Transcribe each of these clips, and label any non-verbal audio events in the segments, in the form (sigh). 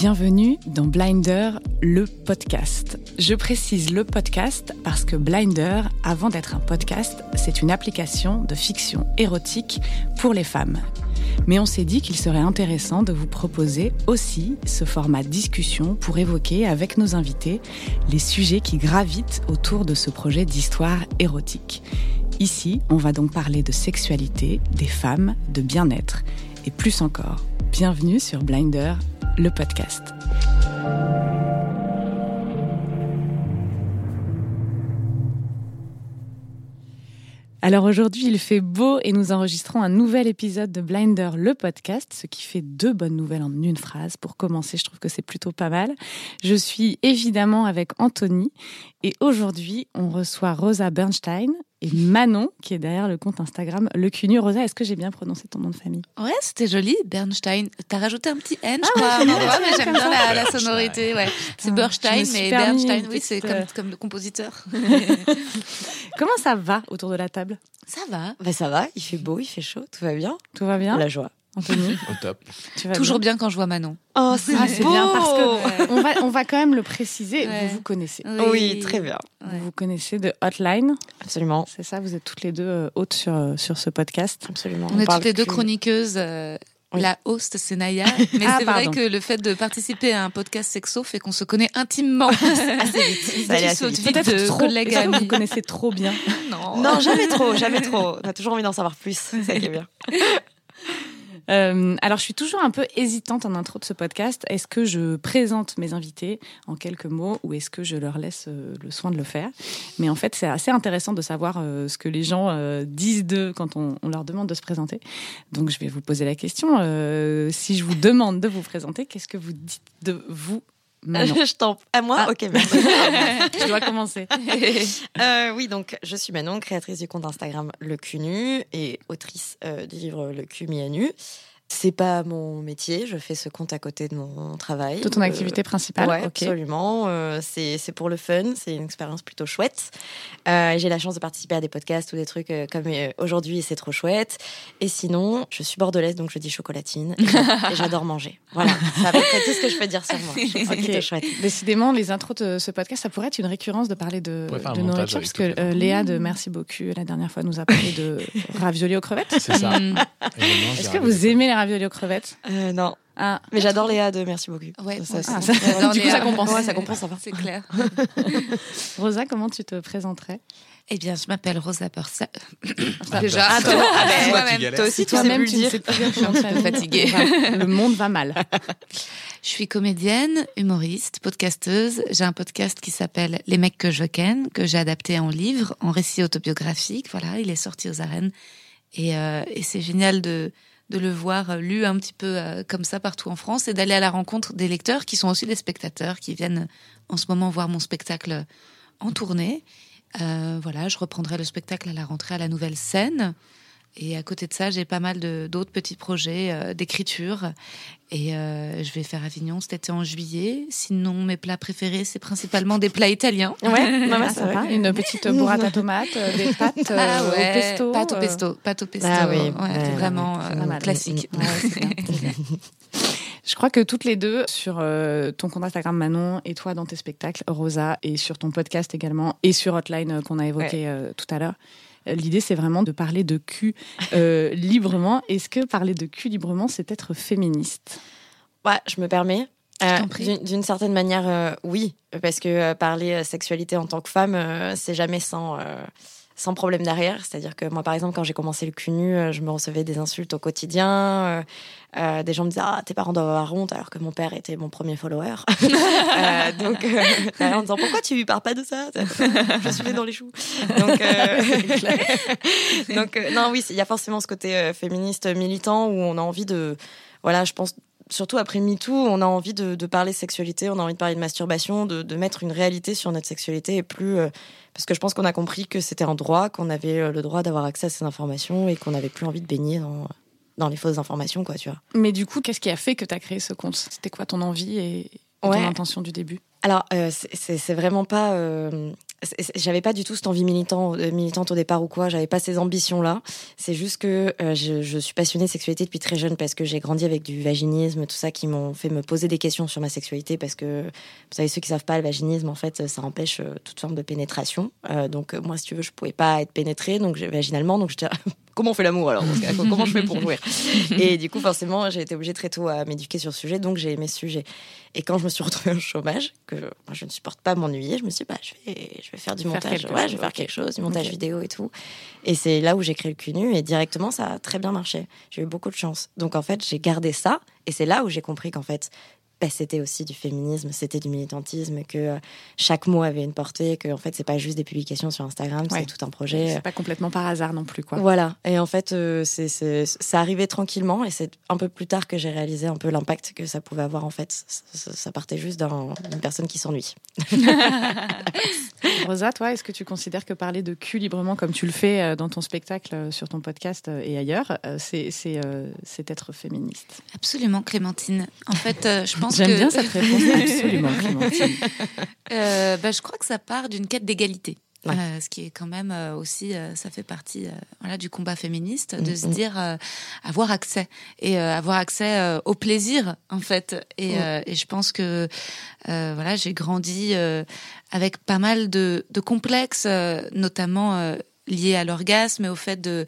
Bienvenue dans Blinder, le podcast. Je précise le podcast parce que Blinder, avant d'être un podcast, c'est une application de fiction érotique pour les femmes. Mais on s'est dit qu'il serait intéressant de vous proposer aussi ce format discussion pour évoquer avec nos invités les sujets qui gravitent autour de ce projet d'histoire érotique. Ici, on va donc parler de sexualité, des femmes, de bien-être et plus encore. Bienvenue sur Blinder, le podcast. Alors aujourd'hui, il fait beau et nous enregistrons un nouvel épisode de Blinder, le podcast, ce qui fait deux bonnes nouvelles en une phrase. Pour commencer, je trouve que c'est plutôt pas mal. Je suis évidemment avec Anthony et aujourd'hui, on reçoit Rosa Bernstein et Manon, qui est derrière le compte Instagram Le Cunu. Rosa, est-ce que j'ai bien prononcé ton nom de famille? Ouais, c'était joli, Bernstein. T'as rajouté un petit N, je crois, à un endroit, mais j'aime bien la, la sonorité. Ouais. C'est Ah, Bernstein, mais Bernstein, oui, c'est euh, comme, comme le compositeur. (laughs) Comment ça va autour de la table? Ça va. Bah ça va, il fait beau, il fait chaud, tout va bien. Tout va bien? La joie. Anthony, Au top. tu vas Toujours bien quand je vois Manon. Oh, c'est Ah, c'est bien parce que on va, on va quand même le préciser. Ouais. Vous vous connaissez. Oui, très bien. Vous vous connaissez de Hotline, Absolument. c'est ça Vous êtes toutes les deux euh, hôtes sur, euh, sur ce podcast. Absolument. On, est toutes les deux que- chroniqueuses. euh, Oui. La host, c'est Naya. (laughs) Mais Ah, c'est vrai que le fait de participer à un podcast sexo fait qu'on se connaît intimement. (laughs) Assez vite. (laughs) De trop. collègues amis. vous connaissez trop bien. Non. Non, jamais trop, jamais trop. On a toujours envie d'en savoir plus. C'est ça qui est bien. Euh, alors, je suis toujours un peu hésitante en intro de ce podcast. Est-ce que je présente mes invités en quelques mots ou est-ce que je leur laisse euh, le soin de le faire? Mais en fait, c'est assez intéressant de savoir euh, ce que les gens disent d'eux quand on, leur demande de se présenter. Donc, je vais vous poser la question. si je vous demande de vous présenter, qu'est-ce que vous dites de vous? Manon (laughs) je t'en. À moi Ah. Ok, merci. (laughs) Je dois commencer. (laughs) Euh, oui, donc je suis Manon, créatrice du compte Instagram Le Cul Nu et autrice euh, du livre Le Cul mis à nu. C'est pas mon métier, je fais ce compte à côté de mon travail. De ton Euh, activité principale ok. absolument. Euh, c'est c'est pour le fun, c'est une expérience plutôt chouette. Euh, J'ai la chance de participer à des podcasts ou des trucs euh, comme euh, aujourd'hui et c'est trop chouette. Et sinon, je suis bordelaise donc je dis chocolatine et j'a- (laughs) et j'adore manger. Voilà, c'est à peu près tout ce que je peux dire sur moi. Je trouve ça Ok. plutôt chouette. Décidément, les intros de ce podcast, ça pourrait être une récurrence de parler de, nourriture, parce que euh, Léa de Merci beaucoup la dernière fois nous a parlé de (laughs) raviolis aux crevettes. C'est ça. (laughs) Est-ce que vous aimez les raviolis aux crevettes Euh, non, ah, mais j'adore Léa de Merci beaucoup. Ouais, Ça, ah, ça- du coup, ça compense. Ouais, ça compense, ça va. C'est clair. (laughs) Rosa, comment tu te présenterais? Eh bien, je m'appelle Rosa Persa. Ah, Déjà, Ah, toi, ah, ben, galères. Toi aussi, tu sais Toi-même, plus tu dire. sais plus dire peu vas- fatiguée. Enfin, Le monde va mal. (laughs) Je suis comédienne, humoriste, podcasteuse. J'ai un podcast qui s'appelle Les mecs que je ken, que j'ai adapté en livre, en récit autobiographique. Voilà, il est sorti aux arènes. Et, euh, et c'est génial de, de le voir euh, lu un petit peu euh, comme ça partout en France et d'aller à la rencontre des lecteurs qui sont aussi des spectateurs, qui viennent en ce moment voir mon spectacle en tournée. Euh, voilà, je reprendrai le spectacle à la rentrée à la nouvelle scène. Et à côté de ça, j'ai pas mal d'autres petits projets euh, d'écriture. Et euh, je vais faire Avignon cet été en juillet. Sinon, mes plats préférés, c'est principalement des plats italiens. Ouais, (laughs) Ah, sympa. vrai. Une petite burrata tomate, euh, des pâtes (laughs) euh, au pesto. Pâte au pesto. Pâte au pesto. Ah oui, ouais, vraiment classique. (laughs) Je crois que toutes les deux, sur euh, ton compte Instagram Manon et toi dans tes spectacles, Rosa, et sur ton podcast également, et sur Hotline euh, qu'on a évoqué euh, tout à l'heure, l'idée c'est vraiment de parler de cul euh, (laughs) librement. Est-ce que parler de cul librement, c'est être féministe? Ouais, je me permets. Euh, d'une- certaine manière, euh, oui, parce que euh, parler euh, sexualité en tant que femme, euh, c'est jamais sans, euh, sans problème derrière. C'est-à-dire que moi, par exemple, quand j'ai commencé le cul nu, euh, je me recevais des insultes au quotidien. euh, euh, des gens me disaient Ah, tes parents doivent avoir honte, alors que mon père était mon premier follower. (laughs) Donc, (laughs) en disant Pourquoi tu parles pas de ça? Je suis dans les choux. Donc, (laughs) non, oui, il y a forcément ce côté féministe militant où on a envie de. Voilà, je pense surtout après MeToo, on a envie de, de parler sexualité, on a envie de parler de masturbation, de, de mettre une réalité sur notre sexualité et plus. euh, parce que je pense qu'on a compris que c'était un droit, qu'on avait euh, le droit d'avoir accès à ces informations et qu'on n'avait plus envie de baigner dans, dans les fausses informations, quoi, tu vois. Mais du coup, qu'est-ce qui a fait que tu as créé ce compte? C'était quoi ton envie et, et Ouais. ton intention du début? Alors, euh, c'est- vraiment pas. euh, j'avais pas du tout cette envie militant, euh, militante au départ ou quoi. J'avais pas ces ambitions-là. C'est juste que euh, je, suis passionnée de sexualité depuis très jeune parce que j'ai grandi avec du vaginisme, tout ça qui m'ont fait me poser des questions sur ma sexualité parce que vous savez ceux qui savent pas le vaginisme en fait ça empêche euh, toute forme de pénétration. donc moi si tu veux je pouvais pas être pénétrée donc vaginalement donc j'étais comment on fait l'amour alors Comment je fais pour (laughs) jouer Et du coup, forcément, j'ai été obligée très tôt à m'éduquer sur ce sujet, donc j'ai aimé ce sujet. Et quand je me suis retrouvée au chômage, que moi, je ne supporte pas m'ennuyer, je me suis dit, bah, je vais, je vais faire du montage, ouais, je vais faire quelque chose, du montage vidéo et tout. Et c'est là où j'ai créé le CUNU, et directement, ça a très bien marché. J'ai eu beaucoup de chance. Donc en fait, j'ai gardé ça, et c'est là où j'ai compris qu'en fait, bah, c'était aussi du féminisme, c'était du militantisme, que euh, chaque mot avait une portée, que en fait c'est pas juste des publications sur Instagram, c'est tout un projet. C'est pas complètement par hasard non plus, quoi. Voilà. Et en fait, euh, c'est ça arrivait tranquillement, et c'est un peu plus tard que j'ai réalisé un peu l'impact que ça pouvait avoir. En fait, ça, partait juste d'une personne qui s'ennuie. (laughs) Rosa, toi, est-ce que tu considères que parler de cul librement, comme tu le fais euh, dans ton spectacle, sur ton podcast et ailleurs, c'est c'est être féministe? Absolument, Clémentine. En fait, je pense J'aime bien cette réponse, (laughs) absolument, euh, bah, je crois que ça part d'une quête d'égalité. Euh, ce qui est quand même euh, aussi, ça fait partie voilà, du combat féministe, de se dire avoir accès et avoir accès au plaisir en fait. Et, et je pense que voilà, j'ai grandi avec pas mal de, de complexes, notamment lié à l'orgasme et au fait de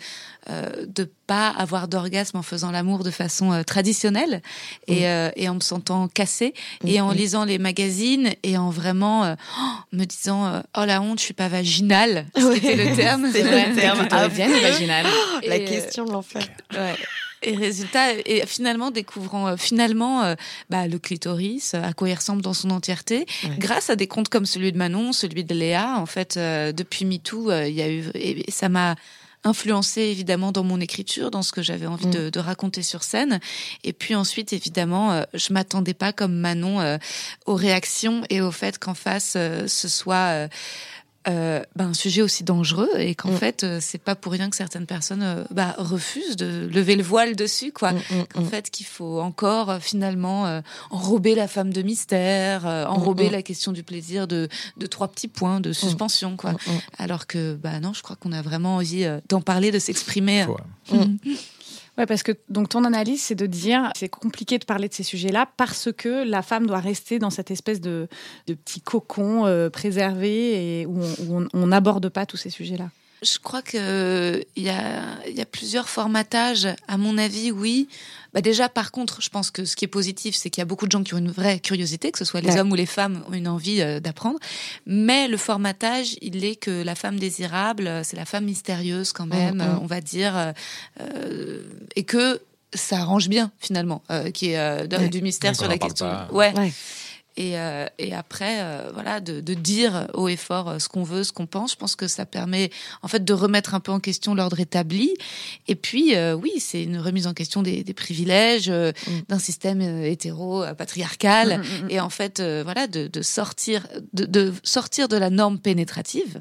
euh, de pas avoir d'orgasme en faisant l'amour de façon euh, traditionnelle et, euh, et, en me sentant cassée et en lisant les magazines et en vraiment euh, oh, me disant oh la honte je suis pas vaginale. C'était le terme. (laughs) C'est le terme ah, bien (laughs) vaginale. La question de l'enfer. ouais. Et résultat, et finalement découvrant euh, finalement euh, bah, le clitoris, à quoi il ressemble dans son entièreté, grâce à des comptes comme celui de Manon, celui de Léa. En fait, euh, depuis MeToo, il y a eu, et ça m'a influencé évidemment dans mon écriture, dans ce que j'avais envie de, mm. de, raconter sur scène. Et puis ensuite, évidemment, je m'attendais pas comme Manon aux réactions et au fait qu'en face ce soit euh, ben, un sujet aussi dangereux et qu'en mm. fait euh, c'est pas pour rien que certaines personnes euh, bah, refusent de lever le voile dessus quoi. Mm, mm, en fait qu'il faut encore euh, finalement enrober la femme de mystère, enrober la question du plaisir de, de trois petits points de suspension quoi. Alors que bah non, je crois qu'on a vraiment envie d'en parler, de s'exprimer. Ouais, parce que donc ton analyse, c'est de dire c'est compliqué de parler de ces sujets-là parce que la femme doit rester dans cette espèce de, de petit cocon euh, préservé et où on n'aborde pas tous ces sujets-là. Je crois qu'il y a, y a plusieurs formatages. À mon avis, oui. Bah déjà, par contre, je pense que ce qui est positif, c'est qu'il y a beaucoup de gens qui ont une vraie curiosité, que ce soit les hommes ou les femmes ont une envie euh, d'apprendre. Mais le formatage, il est que la femme désirable, euh, c'est la femme mystérieuse quand même, mm, mm. on va dire, euh, et que ça arrange bien finalement, euh, qui est euh, du mystère sur la question. Ouais. ouais. Et, euh, et après, euh, voilà, de, de, dire haut et fort euh, ce qu'on veut, ce qu'on pense. Je pense que ça permet, en fait, de remettre un peu en question l'ordre établi. Et puis, oui, c'est une remise en question des, des privilèges mm. d'un système hétéro patriarcal. Mm, mm, et en fait, voilà, de, de sortir, de, de, sortir de la norme pénétrative.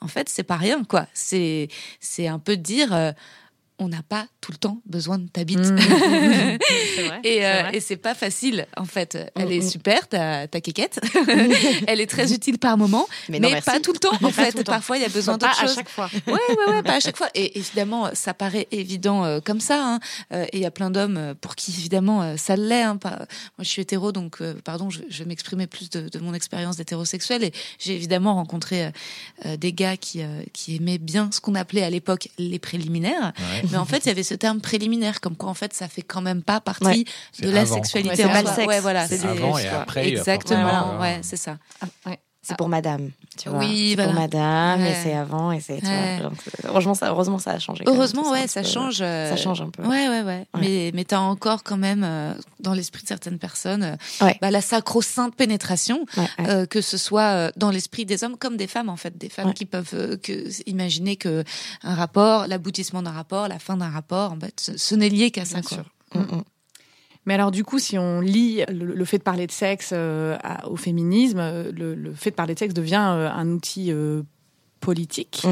En fait, c'est pas rien, quoi. C'est, c'est un peu dire on n'a pas tout le temps besoin de ta bite. Mmh. (laughs) et, euh, et c'est pas facile, en fait. Elle mmh, est mmh. super, ta, ta quéquette. (laughs) Elle est très utile par moment, mais, pas tout le temps, en (laughs) fait. Parfois, il y a besoin d'autre chose. Pas à chaque fois. Ouais, ouais, ouais, pas à chaque fois. Et évidemment, ça paraît évident euh, comme ça. Hein. Euh, et il y a plein d'hommes pour qui, évidemment, ça l'est. Hein. Moi, je suis hétéro, donc, pardon, je, vais m'exprimer plus de, de, mon expérience d'hétérosexuel. Et j'ai évidemment rencontré des gars qui, qui aimaient bien ce qu'on appelait à l'époque les préliminaires. Mais en fait, il y avait ce terme préliminaire, comme quoi en fait, ça fait quand même pas partie de la sexualité. Ouais, ouais, voilà. C'est avant et après. Exactement. Ouais, c'est ça. Ah, c'est pour madame, tu vois. Oui, c'est pour madame, et c'est avant, et c'est. heureusement, ça, heureusement, ça a changé. Heureusement, ouais, ça change. Euh, ça change un peu. Ouais, ouais, ouais. Mais, mais t'as encore quand même, euh, dans l'esprit de certaines personnes, euh, bah, la sacro-sainte pénétration, que ce soit dans l'esprit des hommes comme des femmes, en fait. Des femmes qui peuvent que, imaginer que un rapport, l'aboutissement d'un rapport, la fin d'un rapport, en fait, ce, n'est lié qu'à ça, quoi. Mm, mm. Mais alors du coup, si on lit le, fait de parler de sexe euh, au féminisme, euh, le, fait de parler de sexe devient euh, un outil politique.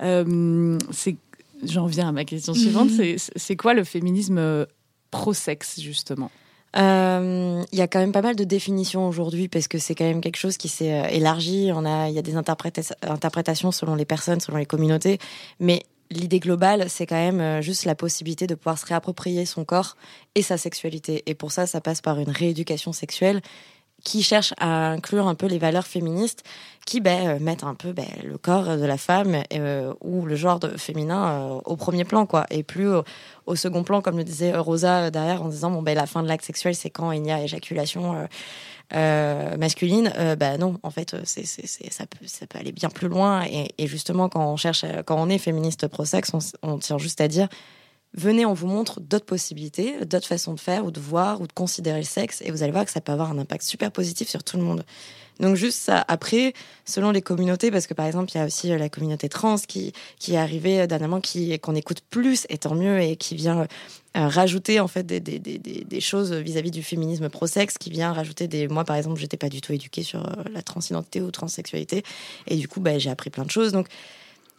Mhm. c'est, j'en viens à ma question suivante. Mhm. C'est, quoi le féminisme pro-sexe justement? Euh, il y a quand même pas mal de définitions aujourd'hui parce que c'est quand même quelque chose qui s'est élargi. On a, il y a des interprétations selon les personnes, selon les communautés, mais l'idée globale, c'est quand même euh, juste la possibilité de pouvoir se réapproprier son corps et sa sexualité. Et pour ça, ça passe par une rééducation sexuelle qui cherche à inclure un peu les valeurs féministes qui ben, euh, mettent un peu ben, le corps de la femme euh, ou le genre féminin euh, au premier plan quoi et plus au, second plan comme le disait Rosa derrière en disant bon ben la fin de l'acte sexuel c'est quand il y a éjaculation masculine. Ben non en fait c'est, ça peut aller bien plus loin. Et, justement quand on cherche quand on est féministe pro sexe on tient juste à dire venez, on vous montre d'autres possibilités, d'autres façons de faire ou de voir ou de considérer le sexe, et vous allez voir que ça peut avoir un impact super positif sur tout le monde. Donc juste ça, après, selon les communautés, parce que par exemple, il y a aussi euh, la communauté trans qui, qui est arrivée euh, dernièrement, qui, qu'on écoute plus, et tant mieux, et qui vient euh, rajouter en fait des, des, des, des choses vis-à-vis du féminisme pro-sexe, qui vient rajouter des... Moi, par exemple, j'étais pas du tout éduquée sur la transidentité ou transsexualité, et du coup, bah, j'ai appris plein de choses. Donc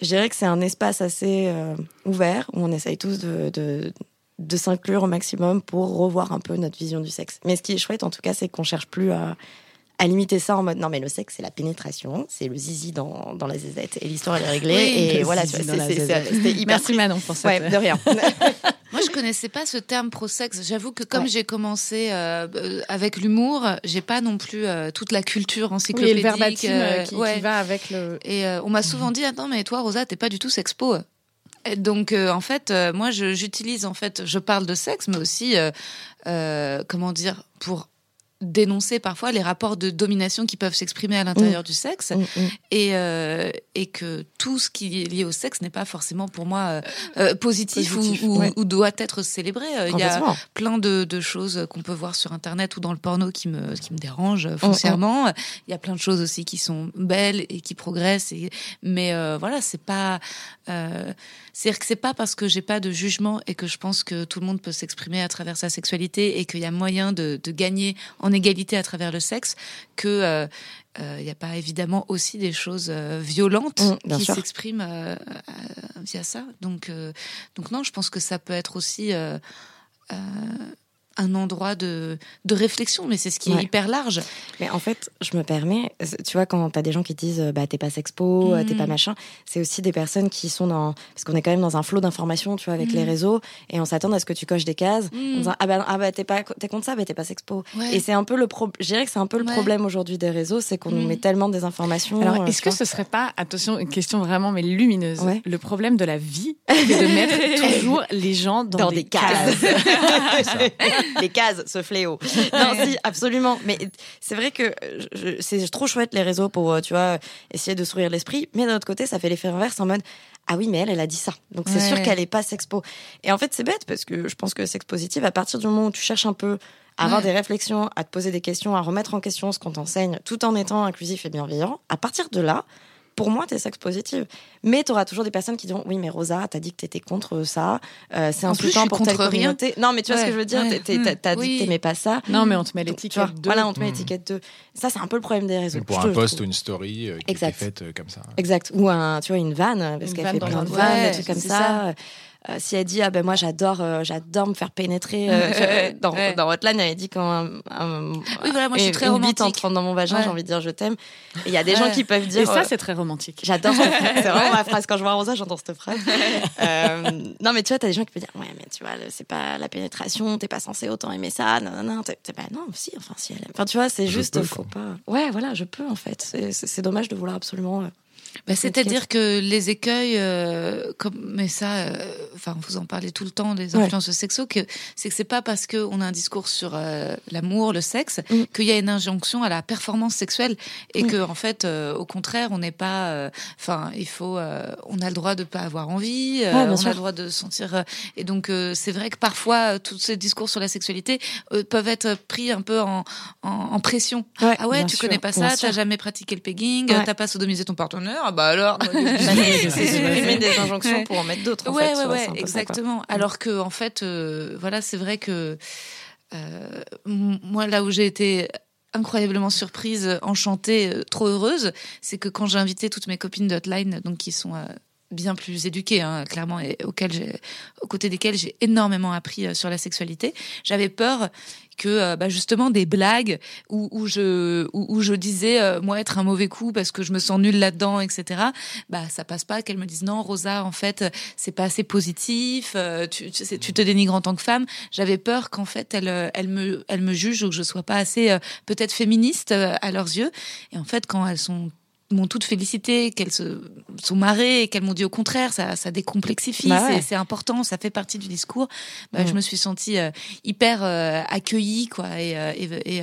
je dirais que c'est un espace assez euh, ouvert où on essaye tous de, de, de s'inclure au maximum pour revoir un peu notre vision du sexe. Mais ce qui est chouette, en tout cas, c'est qu'on cherche plus à, à limiter ça en mode non mais le sexe c'est la pénétration, c'est le zizi dans, dans la zézette et l'histoire elle est réglée et voilà c'était hyper Merci Manon pour ça. Ouais, de rien. (laughs) Moi je connaissais pas ce terme pro-sexe. J'avoue que comme j'ai commencé euh, avec l'humour, j'ai pas non plus euh, toute la culture encyclopédique oui, le verbatim euh, qui, qui, va avec le Et on m'a souvent dit attends mais toi Rosa t'es pas du tout sexpo. Donc en fait, moi j'utilise en fait, je parle de sexe, mais aussi comment dire pour dénoncer parfois les rapports de domination qui peuvent s'exprimer à l'intérieur mm. du sexe mm, mm. Et, euh, et que tout ce qui est lié au sexe n'est pas forcément pour moi euh, euh, positif, ou, ou, doit être célébré. Il y a plein de, de choses qu'on peut voir sur Internet ou dans le porno qui me, qui me dérangent foncièrement. Il y a plein de choses aussi qui sont belles et qui progressent. Et, mais voilà, c'est pas... C'est-à-dire que c'est pas parce que j'ai pas de jugement et que je pense que tout le monde peut s'exprimer à travers sa sexualité et qu'il y a moyen de, de gagner en égalité à travers le sexe que euh, euh, il n'y a pas évidemment aussi des choses euh, violentes mmh, qui s'expriment via ça. Donc, donc non, je pense que ça peut être aussi un endroit de, de réflexion, mais c'est ce qui est hyper large. Mais en fait, je me permets, tu vois, quand t'as des gens qui disent bah t'es pas sexpo, t'es pas mm. machin, c'est aussi des personnes qui sont dans. Parce qu'on est quand même dans un flot d'informations, tu vois, avec les mm. réseaux, et on s'attend à ce que tu coches des cases, en mm. disant ah bah, ah bah t'es pas t'es contre ça, bah t'es pas sexpo. Et c'est un peu le problème, je dirais que c'est un peu le problème aujourd'hui des réseaux, c'est qu'on nous met tellement des informations. Alors, euh, est-ce que ce serait pas, attention, une question vraiment mais lumineuse, le problème de la vie, c'est de mettre (laughs) toujours les gens dans, des, cases. (laughs) (laughs) les cases, ce fléau. Non, si, absolument. Mais c'est vrai que c'est trop chouette les réseaux pour, euh, tu vois, essayer de sourire l'esprit. Mais d'un autre côté, ça fait l'effet inverse en mode ah oui, mais elle, elle a dit ça. Donc c'est sûr qu'elle est pas sexpo. Et en fait, c'est bête parce que je pense que sex positive, à partir du moment où tu cherches un peu à avoir des réflexions, à te poser des questions, à remettre en question ce qu'on t'enseigne, tout en étant inclusif et bienveillant, à partir de là, pour moi, t'es sexe positive. Mais tu auras toujours des personnes qui diront Oui, mais Rosa, t'as dit que t'étais contre ça. Euh, c'est insultant pour telle communauté. Non, mais tu vois ce que je veux dire T'as dit que t'aimais pas ça. Non, mais on te met l'étiquette 2. Voilà, on te met l'étiquette 2. Ça, c'est un peu le problème des réseaux. pour un post ou une story euh, qui est faite euh, comme ça. Exact. Ou un, tu vois, une vanne, parce qu'elle fait plein de vannes, des trucs comme ça. Euh, si elle dit ah ben moi j'adore euh, j'adore me faire pénétrer euh, (laughs) dans, dans Hotline elle dit quand un, oui voilà moi je suis très romantique. entre dans mon vagin j'ai envie de dire je t'aime. Il y a des gens qui peuvent dire et ça c'est très romantique. j'adore. (laughs) C'est vraiment ma phrase. Quand je vois Rosa j'entends cette phrase. (laughs) Non mais tu vois t'as des gens qui peuvent dire ouais mais tu vois c'est pas la pénétration t'es pas censé autant aimer ça non non non pas non si enfin si elle aime. Enfin tu vois c'est juste faut pas. Ouais voilà je peux en fait. C'est dommage de vouloir absolument bah, C'est-à-dire que les écueils, euh, comme, mais ça, euh, enfin, vous en parlez tout le temps, des influences sexuelles, que c'est que c'est pas parce qu'on a un discours sur euh, l'amour, le sexe, mm. qu'il y a une injonction à la performance sexuelle et mm. que en fait, au contraire, on n'est pas, enfin, il faut, on a le droit de pas avoir envie, on a le droit de sentir, et donc c'est vrai que parfois tous ces discours sur la sexualité peuvent être pris un peu en, en, pression. ah ouais, tu connais pas ça, t'as jamais pratiqué le pegging, t'as pas sodomisé ton partenaire ah bah alors. c'est supprimer (laughs) des injonctions pour en mettre d'autres. Ouais, ouais, ouais, exactement. Alors que en fait, euh, voilà, c'est vrai que euh, moi là où j'ai été incroyablement surprise, enchantée, euh, trop heureuse, c'est que quand j'ai invité toutes mes copines d'Hotline, donc qui sont bien plus éduquées, hein, clairement, et auxquelles j'ai, aux côtés desquelles j'ai énormément appris sur la sexualité. J'avais peur que euh, bah, justement des blagues où, je où, je disais euh, moi être un mauvais coup parce que je me sens nulle là-dedans, etc. Bah ça passe pas. Qu'elle me dise non, Rosa, en fait c'est pas assez positif. tu, tu, tu, te dénigres en tant que femme. J'avais peur qu'en fait elle elle me elle me juge ou que je sois pas assez peut-être féministe à leurs yeux. Et en fait quand elles sont m'ont toutes félicité, qu'elles se sont marrées et qu'elles m'ont dit au contraire, ça, ça décomplexifie, bah c'est important, ça fait partie du discours. Bah, Je mm. me suis sentie euh, hyper euh, accueillie, quoi, et, euh, et,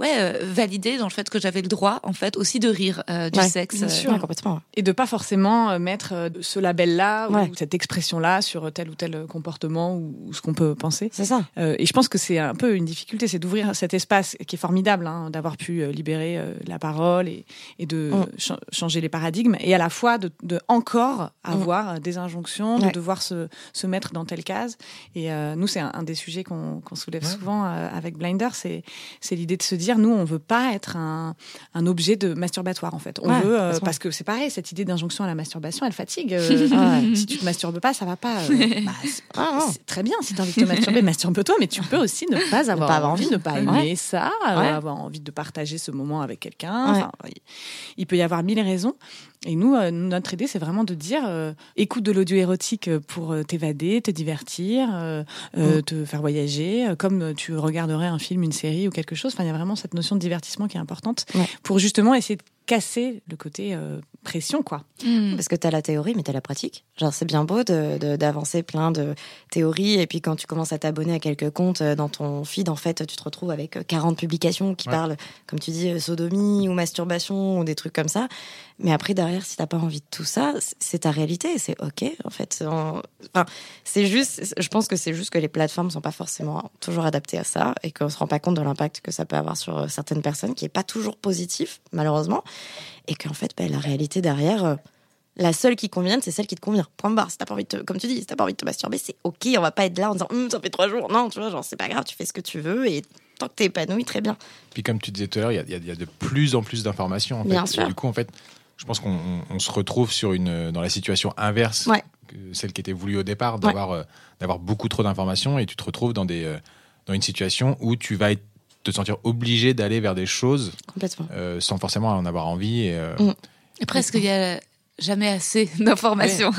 ouais, validée dans le fait que j'avais le droit, en fait, aussi de rire du sexe. Bien sûr, complètement. Et de pas forcément mettre ce label-là ou cette expression-là sur tel ou tel comportement ou, ce qu'on peut penser. C'est ça. et je pense que c'est un peu une difficulté, c'est d'ouvrir cet espace qui est formidable, hein, d'avoir pu libérer la parole et, et de mm changer les paradigmes et à la fois de, encore avoir des injonctions, de devoir se, se, mettre dans telle case. Et euh, nous, c'est un, des sujets qu'on soulève souvent euh, avec Blinder, c'est l'idée de se dire, nous, on veut pas être un, un objet de masturbatoire en fait. On veut euh, parce que c'est pareil, cette idée d'injonction à la masturbation, elle fatigue. (laughs) si tu te masturbes pas, ça va pas. (laughs) Bah, ah, c'est très bien si tu as envie de te masturber, masturbe-toi, mais tu peux aussi ne pas avoir, pas avoir envie, de ne pas aimer ça, avoir envie de partager ce moment avec quelqu'un. il peut y avoir mille raisons. Et nous, euh, notre idée, c'est vraiment de dire euh, écoute de l'audio érotique pour euh, t'évader, te divertir, mm. te faire voyager, comme tu regarderais un film, une série ou quelque chose. Enfin, il y a vraiment cette notion de divertissement qui est importante pour justement essayer de casser le côté pression, quoi. Mm. Parce que tu as la théorie, mais tu as la pratique. Genre, c'est bien beau d'avancer de, plein de théories, et puis quand tu commences à t'abonner à quelques comptes dans ton feed, en fait, tu te retrouves avec 40 publications qui parlent, comme tu dis, sodomie ou masturbation ou des trucs comme ça. Mais après, derrière, si t'as pas envie de tout ça, c'est ta réalité, c'est ok. En fait, enfin, c'est juste, je pense que c'est juste que les plateformes sont pas forcément toujours adaptées à ça et qu'on se rend pas compte de l'impact que ça peut avoir sur euh, certaines personnes, qui est pas toujours positif, malheureusement, et qu'en fait, bah, la réalité derrière. Euh, la seule qui convient, c'est celle qui te convient. Point barre. Si t'as pas envie de comme tu dis, si t'as pas envie de te masturber, c'est ok. On va pas être là en disant, hum, ça fait trois jours. Non, tu vois, genre, c'est pas grave, tu fais ce que tu veux et tant que t'es épanoui, très bien. Puis comme tu disais tout à l'heure, il y, a de plus en plus d'informations. En Bien sûr. du coup, en fait, je pense qu'on se retrouve sur une, dans la situation inverse que celle qui était voulue au départ, d'avoir euh, d'avoir beaucoup trop d'informations et tu te retrouves dans, des, euh, dans une situation où tu vas te sentir obligé d'aller vers des choses euh, sans forcément en avoir envie. Et, mm. et presque, il y a jamais assez (laughs) d'informations.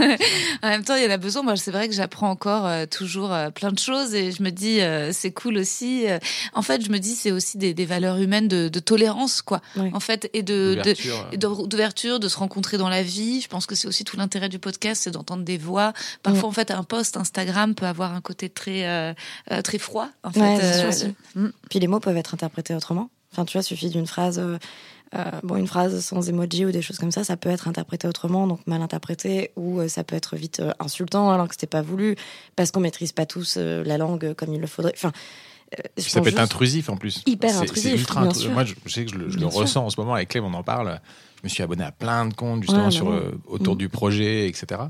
en même temps, il y en a besoin. Moi, c'est vrai que j'apprends encore euh, toujours euh, plein de choses et je me dis euh, c'est cool aussi. en fait, je me dis c'est aussi des, des, valeurs humaines de, de tolérance, quoi. En fait, et de d'ouverture, de, de, se rencontrer dans la vie. Je pense que c'est aussi tout l'intérêt du podcast, c'est d'entendre des voix. Parfois, en fait, un post Instagram peut avoir un côté très très froid. En fait, mm. Puis les mots peuvent être interprétés autrement. Enfin, tu vois, suffit d'une phrase. Euh, bon, une phrase sans emoji ou des choses comme ça, ça peut être interprété autrement, donc mal interprété, ou euh, ça peut être vite euh, insultant alors que c'était pas voulu, parce qu'on maîtrise pas tous la langue comme il le faudrait. Enfin, ça peut être intrusif en plus. Hyper intrusif. Moi, je, sais que je, le ressens en ce moment avec Clem, on en parle. Je me suis abonné à plein de comptes justement sur, autour mm. du projet, etc.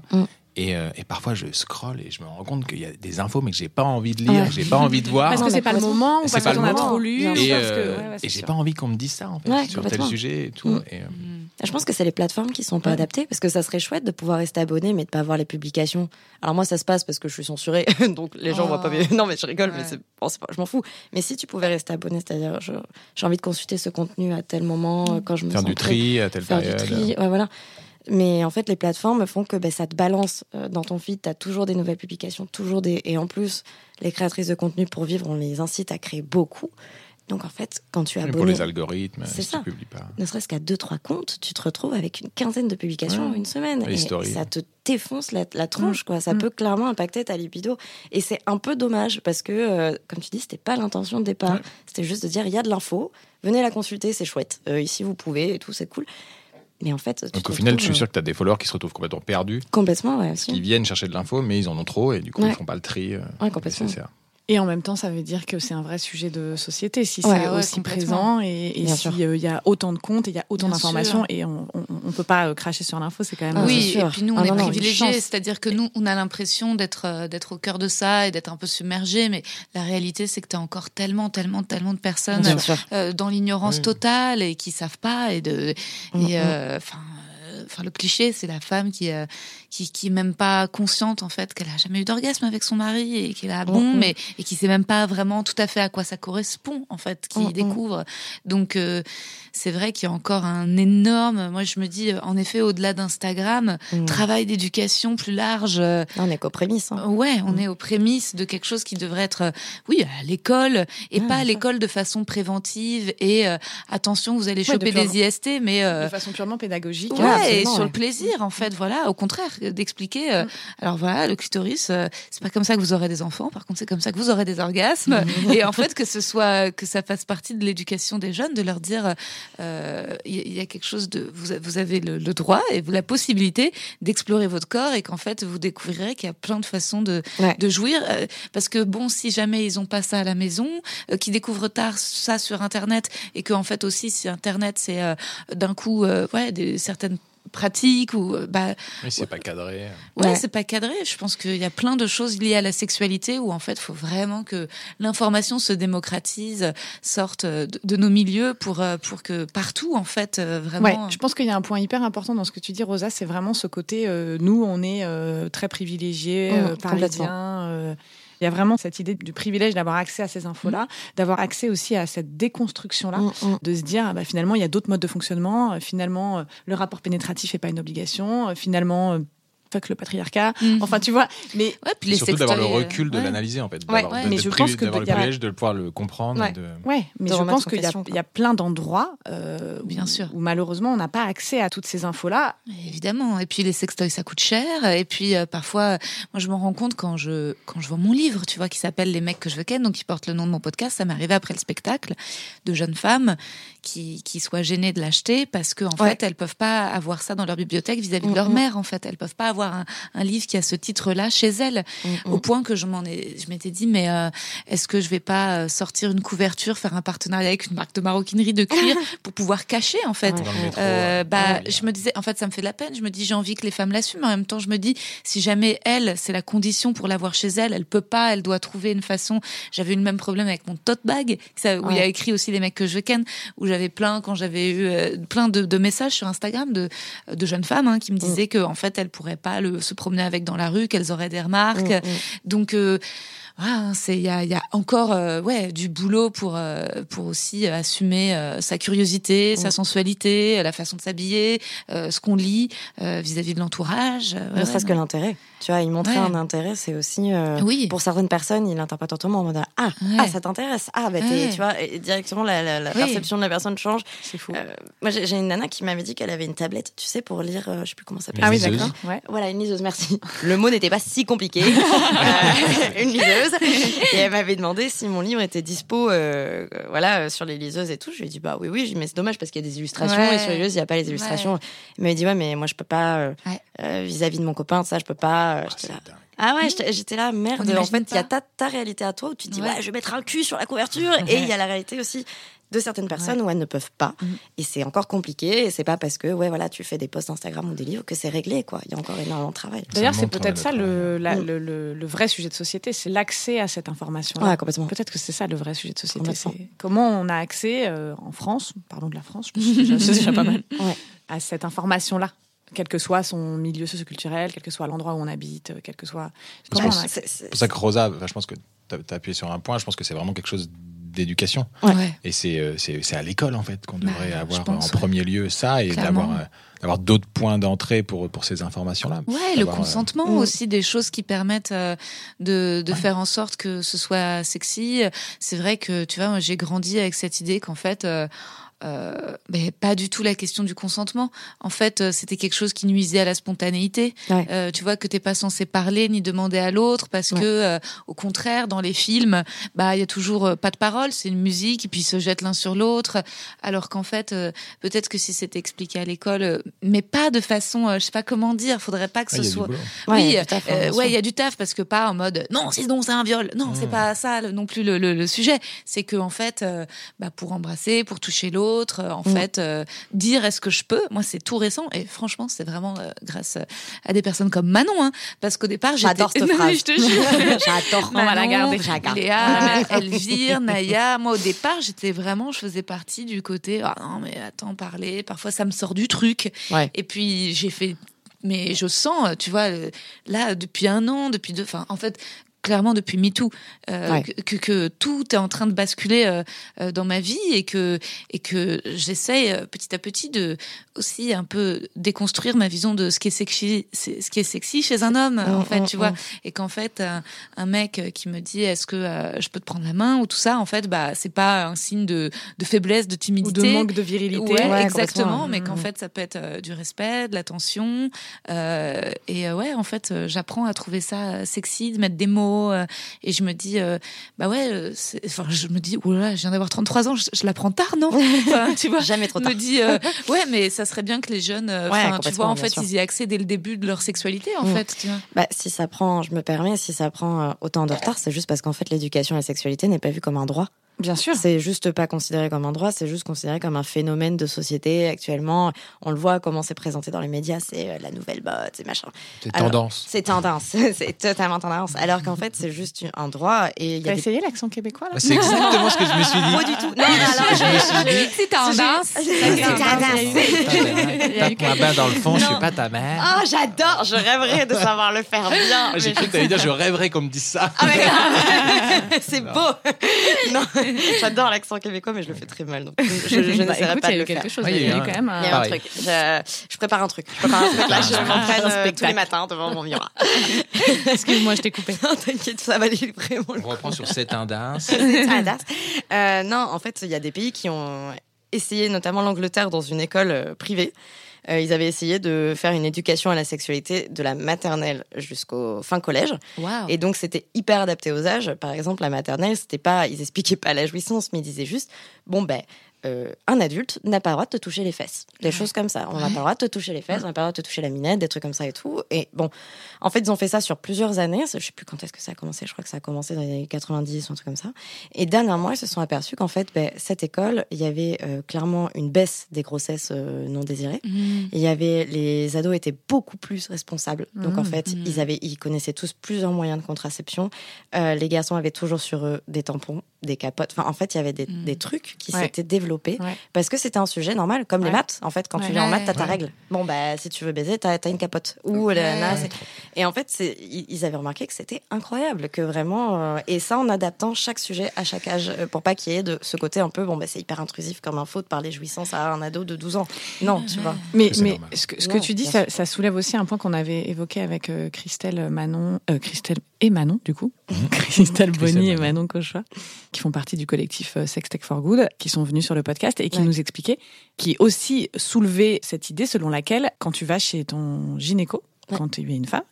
Et, euh, et, parfois, je scrolle et je me rends compte qu'il y a des infos, mais que j'ai pas envie de lire, j'ai pas envie de voir. Parce que c'est pas le moment, ou parce qu'on a trop lu. Et, euh, et j'ai pas envie qu'on me dise ça, en fait, sur tel sujet et tout. Mm. Et, euh, Je pense que c'est les plateformes qui sont pas adaptées, parce que ça serait chouette de pouvoir rester abonné, mais de pas avoir les publications. Alors moi, ça se passe parce que je suis censurée, (laughs) donc les gens voient pas mes... Non, mais je rigole, mais bon, pas... je m'en fous. Mais si tu pouvais rester abonné, c'est-à-dire, j'ai envie de consulter ce contenu à tel moment, quand je me Faire du tri à telle période. Faire du tri, ouais, voilà. Mais en fait, les plateformes font que ben, ça te balance euh, dans ton feed. Tu as toujours des nouvelles publications, toujours des. Et en plus, les créatrices de contenu pour vivre, on les incite à créer beaucoup. Donc en fait, quand tu as Pour les algorithmes, c'est ça. pas. Ne serait-ce qu'à deux trois comptes, tu te retrouves avec une quinzaine de publications en une semaine. Et ça te défonce la, tronche, quoi. Ça mm. peut clairement impacter ta libido. Et c'est un peu dommage parce que, euh, comme tu dis, c'était pas l'intention de départ. C'était juste de dire il y a de l'info, venez la consulter, c'est chouette. Euh, ici vous pouvez et tout, c'est cool. Mais en fait, donc au final, je suis sûr que tu as des followers qui se retrouvent complètement perdus. Complètement, ouais. Qui viennent chercher de l'info, mais ils en ont trop et du coup, ils ils font pas le tri. Euh, ouais, complètement. Et en même temps, ça veut dire que c'est un vrai sujet de société, si c'est aussi présent et, et s'il euh, y a autant de comptes et il y a autant d'informations et on ne peut pas euh, cracher sur l'info, c'est quand même. Oui, et puis nous, on ah est privilégiés, c'est-à-dire que nous, on a l'impression d'être euh, d'être au cœur de ça et d'être un peu submergé, mais la réalité, c'est que tu as encore tellement, tellement, tellement de personnes dans l'ignorance totale et qui savent pas et de. Et, mm, mm. enfin enfin le cliché, c'est la femme qui, qui qui est même pas consciente en fait qu'elle a jamais eu d'orgasme avec son mari et qu'elle a bon, mm, mm. mais et qui sait même pas vraiment tout à fait à quoi ça correspond en fait, qui mm, découvre. Donc c'est vrai qu'il y a encore un énorme. Moi, je me dis, en effet, au-delà d'Instagram, travail d'éducation plus large. On est qu'aux prémices. Hein. Ouais, on est aux prémices de quelque chose qui devrait être, oui, à l'école et pas à l'école de façon préventive et attention, vous allez choper des IST, mais de façon purement pédagogique. Ouais, et sur le plaisir, en fait, voilà. Au contraire, d'expliquer. Euh, mm. alors voilà, le clitoris, euh, c'est pas comme ça que vous aurez des enfants. Par contre, c'est comme ça que vous aurez des orgasmes. Mm. et en fait, que ce soit que ça fasse partie de l'éducation des jeunes, de leur dire, euh, il y, a quelque chose de, vous, vous avez le, droit et vous la possibilité d'explorer votre corps et qu'en fait, vous découvrirez qu'il y a plein de façons de, de jouir. parce que bon, si jamais ils ont pas ça à la maison, qu'ils découvrent tard ça sur Internet et qu'en fait aussi, si Internet c'est d'un coup, ouais, des, certaines pratique ou euh, bah oui, c'est pas cadré. Ouais, c'est pas cadré. Je pense qu'il y a plein de choses liées à la sexualité où en fait, il faut vraiment que l'information se démocratise, sorte de, nos milieux pour euh, pour que partout en fait euh, vraiment. Ouais, je pense qu'il y a un point hyper important dans ce que tu dis, Rosa, c'est vraiment ce côté. nous, on est très privilégiés, mmh, parisiens il y a vraiment cette idée du privilège d'avoir accès à ces infos-là, mm. d'avoir accès aussi à cette déconstruction-là, mm, mm. de se dire ah bah, finalement il y a d'autres modes de fonctionnement, euh, finalement euh, le rapport pénétratif n'est pas une obligation, euh, finalement que le patriarcat. Mhm. Enfin, tu vois. Mais ouais, puis les surtout d'avoir le recul de l'analyser en fait. Ouais, ouais. mais je pense que le privilège de pouvoir le comprendre. Ouais, ouais mais je pense qu'il y, y, a plein d'endroits, euh, bien sûr, où malheureusement on n'a pas accès à toutes ces infos là. Évidemment. Et puis les sextoys ça coûte cher. Et puis euh, parfois, moi je me rends compte quand je quand je vois mon livre, tu vois, qui s'appelle Les mecs que je veux ken, donc qui porte le nom de mon podcast. Ça m'est arrivé après le spectacle de jeunes femmes qui qui soient gênées de l'acheter parce qu'en en fait elles peuvent pas avoir ça dans leur bibliothèque vis-à-vis de leur mère. En fait, elles peuvent pas avoir un, livre qui a ce titre-là chez elle, mm. au point que je m'en ai, je m'étais dit, mais euh, est-ce que je vais pas euh, sortir une couverture, faire un partenariat avec une marque de maroquinerie de cuir (laughs) pour pouvoir cacher en fait? Euh, bah, je me disais, en fait, ça me fait de la peine. Je me dis, j'ai envie que les femmes l'assument. Mais en même temps, je me dis, si jamais elle, c'est la condition pour l'avoir chez elle, elle peut pas, elle doit trouver une façon. J'avais eu le même problème avec mon tote bag, où il y a écrit aussi les mecs que je ken, où j'avais plein quand j'avais eu plein de, messages sur Instagram de, de jeunes femmes hein, qui me mm. disaient que en fait elles pourraient pas se promener avec dans la rue, qu'elles auraient des remarques. Mm, mm. Donc euh, c'est il y a, y a, encore euh, ouais du boulot pour euh, pour aussi assumer sa curiosité, sa mm. sensualité, la façon de s'habiller, ce qu'on lit vis-à-vis de l'entourage. ne serait-ce que l'intérêt. Tu vois, il montrer un intérêt, c'est aussi oui. pour certaines personnes, il l'interprètent autrement en mode ah ah ça t'intéresse ah bah tu vois et directement la, la, perception de la personne change. C'est fou. moi j'ai une nana qui m'avait dit qu'elle avait une tablette, tu sais, pour lire, je sais plus comment ça s'appelle. Ah oui d'accord. Ouais. Voilà une liseuse, merci. Le mot n'était pas si compliqué. (laughs) (laughs) une liseuse (laughs) et elle m'avait demandé si mon livre était dispo euh, voilà, euh, sur les liseuses et tout. Je lui ai dit, bah oui, oui, mais c'est dommage parce qu'il y a des illustrations et sur les liseuses, il n'y a pas les illustrations. Elle m'avait dit, ouais, mais moi, je peux pas, euh, vis-à-vis de mon copain, ça, je peux pas. Ah, ah ouais, j'étais là, merde. En fait, il y a ta, ta, réalité à toi où tu te dis, ouais. je vais mettre un cul sur la couverture. Et il y a la réalité aussi de certaines personnes où elles ne peuvent pas. Mm. Et c'est encore compliqué. Et c'est pas parce que, ouais, voilà, tu fais des posts Instagram ou des livres que c'est réglé, quoi. Il y a encore énormément de travail. D'ailleurs, c'est peut-être ça le, mm. le, le, vrai sujet de société, c'est l'accès à cette information. Ouais, complètement. Peut-être que c'est ça le vrai sujet de société. Comment on a accès euh, en France, pardon de la France, je pense déjà pas (laughs) mal, à cette information-là quel que soit son milieu socioculturel, quel que soit l'endroit où on habite, quel que soit. C'est pour ça que Rosa, je pense que tu as, appuyé sur un point, je pense que c'est vraiment quelque chose d'éducation. Et euh, c'est à l'école, en fait, qu'on bah, devrait avoir en premier lieu ça et d'avoir euh, d'avoir d'autres points d'entrée pour, pour ces informations-là. Ouais, le euh, consentement mm. aussi, des choses qui permettent de, de faire en sorte que ce soit sexy. C'est vrai que, tu vois, j'ai grandi avec cette idée qu'en fait, euh, mais pas du tout la question du consentement. En fait, euh, c'était quelque chose qui nuisait à la spontanéité. Euh, tu vois que t'es pas censé parler ni demander à l'autre parce que, euh, au contraire, dans les films, bah il y a toujours pas de parole, c'est une musique et puis ils se jettent l'un sur l'autre. Alors qu'en fait, peut-être que si c'était expliqué à l'école, mais pas de façon, je sais pas comment dire, faudrait pas que ce soit. Oui, ouais, il y a du taf parce que pas en mode non, sinon c'est un viol. Non, c'est mmh. pas ça non plus le, le, le sujet. C'est que en fait, bah pour embrasser, pour toucher l'autre l'autre, en fait, dire est-ce que je peux. Moi, c'est tout récent et franchement, c'est vraiment grâce à des personnes comme Manon, hein, parce qu'au départ, j'adore cette (laughs) phrase. je te jure, (laughs) j'adore Manon, on va la garder. Léa, (laughs) Elvire, Naya. Moi, au départ, j'étais vraiment, je faisais partie du côté. Ah non, mais attends, parler. Parfois, ça me sort du truc. Et puis, j'ai fait mais je sens, tu vois, là, depuis un an, depuis deux, enfin, en fait, clairement depuis MeToo euh, que, que, tout est en train de basculer euh, euh, dans ma vie et que et que j'essaye petit à petit de aussi un peu déconstruire ma vision de ce qui est sexy ce qui est sexy chez un homme en mm, fait mm, tu vois. mm. et qu'en fait un, mec qui me dit est-ce que je peux te prendre la main ou tout ça en fait bah c'est pas un signe de, de faiblesse de timidité ou de manque de virilité. Ouais, exactement. mais qu'en fait ça peut être du respect de l'attention et ouais en fait j'apprends à trouver ça sexy de mettre des mots euh, et je me dis, euh, bah ouais, euh, enfin, je me dis, oula, je viens d'avoir 33 ans, je, la prends tard, non? (laughs) Tu vois Jamais trop tard. me dis, ouais, mais ça serait bien que les jeunes, tu vois, en fait, ils y aient accès dès le début de leur sexualité, en mm. fait. Tu vois bah, si ça prend, je me permets, si ça prend autant de retard, c'est juste parce qu'en fait, l'éducation et la sexualité n'est pas vue comme un droit. Bien sûr. C'est juste pas considéré comme un droit, c'est juste considéré comme un phénomène de société actuellement. On le voit comment c'est présenté dans les médias, c'est euh, la nouvelle botte, c'est machin. C'est tendance. C'est tendance, (laughs) c'est totalement tendance. Alors qu'en fait, c'est juste un droit. Et T'as essayé l'accent québécois là? C'est exactement ce que je me suis dit. Pas du tout. Non, alors je, me suis dit. C'est tendance. C'est tendance. Tape-moi dans le fond, je suis pas ta mère. Oh, j'adore. Je rêverais de savoir le faire bien. Ah, j'ai cru que t'allais dire, je rêverais qu'on me dise ça. Ah, (laughs) c'est beau. Non. (laughs) J'adore l'accent québécois, mais je le fais très mal. Donc je, je bah, n'essaierai pas de le faire. Chose, il y a, quand même un, il y a un truc. Je, je, prépare un truc. Je prépare un truc là. Je m'entraîne euh, tous les matins devant mon miroir. (laughs) Excuse-moi, je t'ai coupé. Non, t'inquiète, ça va aller vraiment. On reprend sur cette indas. (laughs) euh, non, en fait, il y a des pays qui ont essayé, notamment l'Angleterre, dans une école euh, privée, euh, ils avaient essayé de faire une éducation à la sexualité de la maternelle jusqu'au fin collège. Et donc, c'était hyper adapté aux âges. Par exemple, la maternelle, c'était pas, ils expliquaient pas la jouissance, mais ils disaient juste, bon, ben, euh, un adulte n'a pas le droit de te toucher les fesses. Des choses comme ça. On n'a pas le droit de te toucher les fesses, on n'a pas le droit de te toucher la minette, des trucs comme ça et tout. Et bon, en fait, ils ont fait ça sur plusieurs années. Je sais plus quand est-ce que ça a commencé. Je crois que ça a commencé dans les années 90 ou un truc comme ça. Et dernièrement, ils se sont aperçus qu'en fait, ben, cette école, il y avait euh, clairement une baisse des grossesses euh, non désirées. Mmh. Il y avait les ados étaient beaucoup plus responsables. Donc en mmh, fait, mmh. ils avaient, ils connaissaient tous plusieurs moyens de contraception. les garçons avaient toujours sur eux des tampons, des capotes. Enfin, en fait, il y avait des, des trucs qui s'étaient développés parce que c'était un sujet normal, comme les maths. En fait, quand tu viens en maths, t'as ta règle. Bon, bah, si tu veux baiser, t'as as une capote. Ou Et en fait, ils avaient remarqué que c'était incroyable, que vraiment. Euh, et ça, en adaptant chaque sujet à chaque âge, euh, pour pas qu'il y ait de ce côté un peu, bon, bah, c'est hyper intrusif comme info de parler jouissance à un ado de 12 ans. Non, tu vois. Mais, mais ce que, ce que tu dis, ça, soulève aussi un point qu'on avait évoqué avec euh, Christelle Manon, Christelle et Manon, du coup. Mhm. (laughs) Christelle Bonny et Manon Cauchois, qui font partie du collectif Sex Tech for Good, qui sont venus sur le podcast et qui nous expliquait, qui aussi soulevait cette idée selon laquelle quand tu vas chez ton gynéco, quand tu es une femme,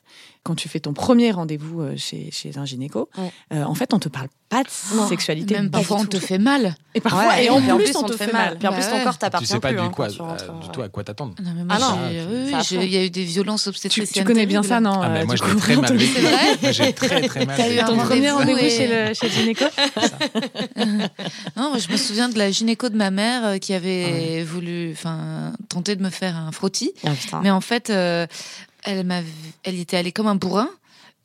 quand tu fais ton premier rendez-vous euh, chez, chez un gynéco, euh, en fait, on te parle pas de sexualité. Même parfois, on te fait mal. Et parfois, et, en, plus, on, te fait mal. Puis en plus, ton corps t'appartient Tu sais pas du, hein, quoi, euh, du tout à quoi t'attendre. Ah non, il y a eu des violences obstétriciennes. Tu, connais bien ça, non ah, Moi, je l'ai très mal vécu. (laughs) Moi, j'ai très, très mal vécu. ton premier rendez-vous chez le gynéco (laughs) Non, je me souviens de la gynéco de ma mère qui avait voulu tenter de me faire un frottis. Ah, Mais en fait, elle, elle était allée comme un bourrin.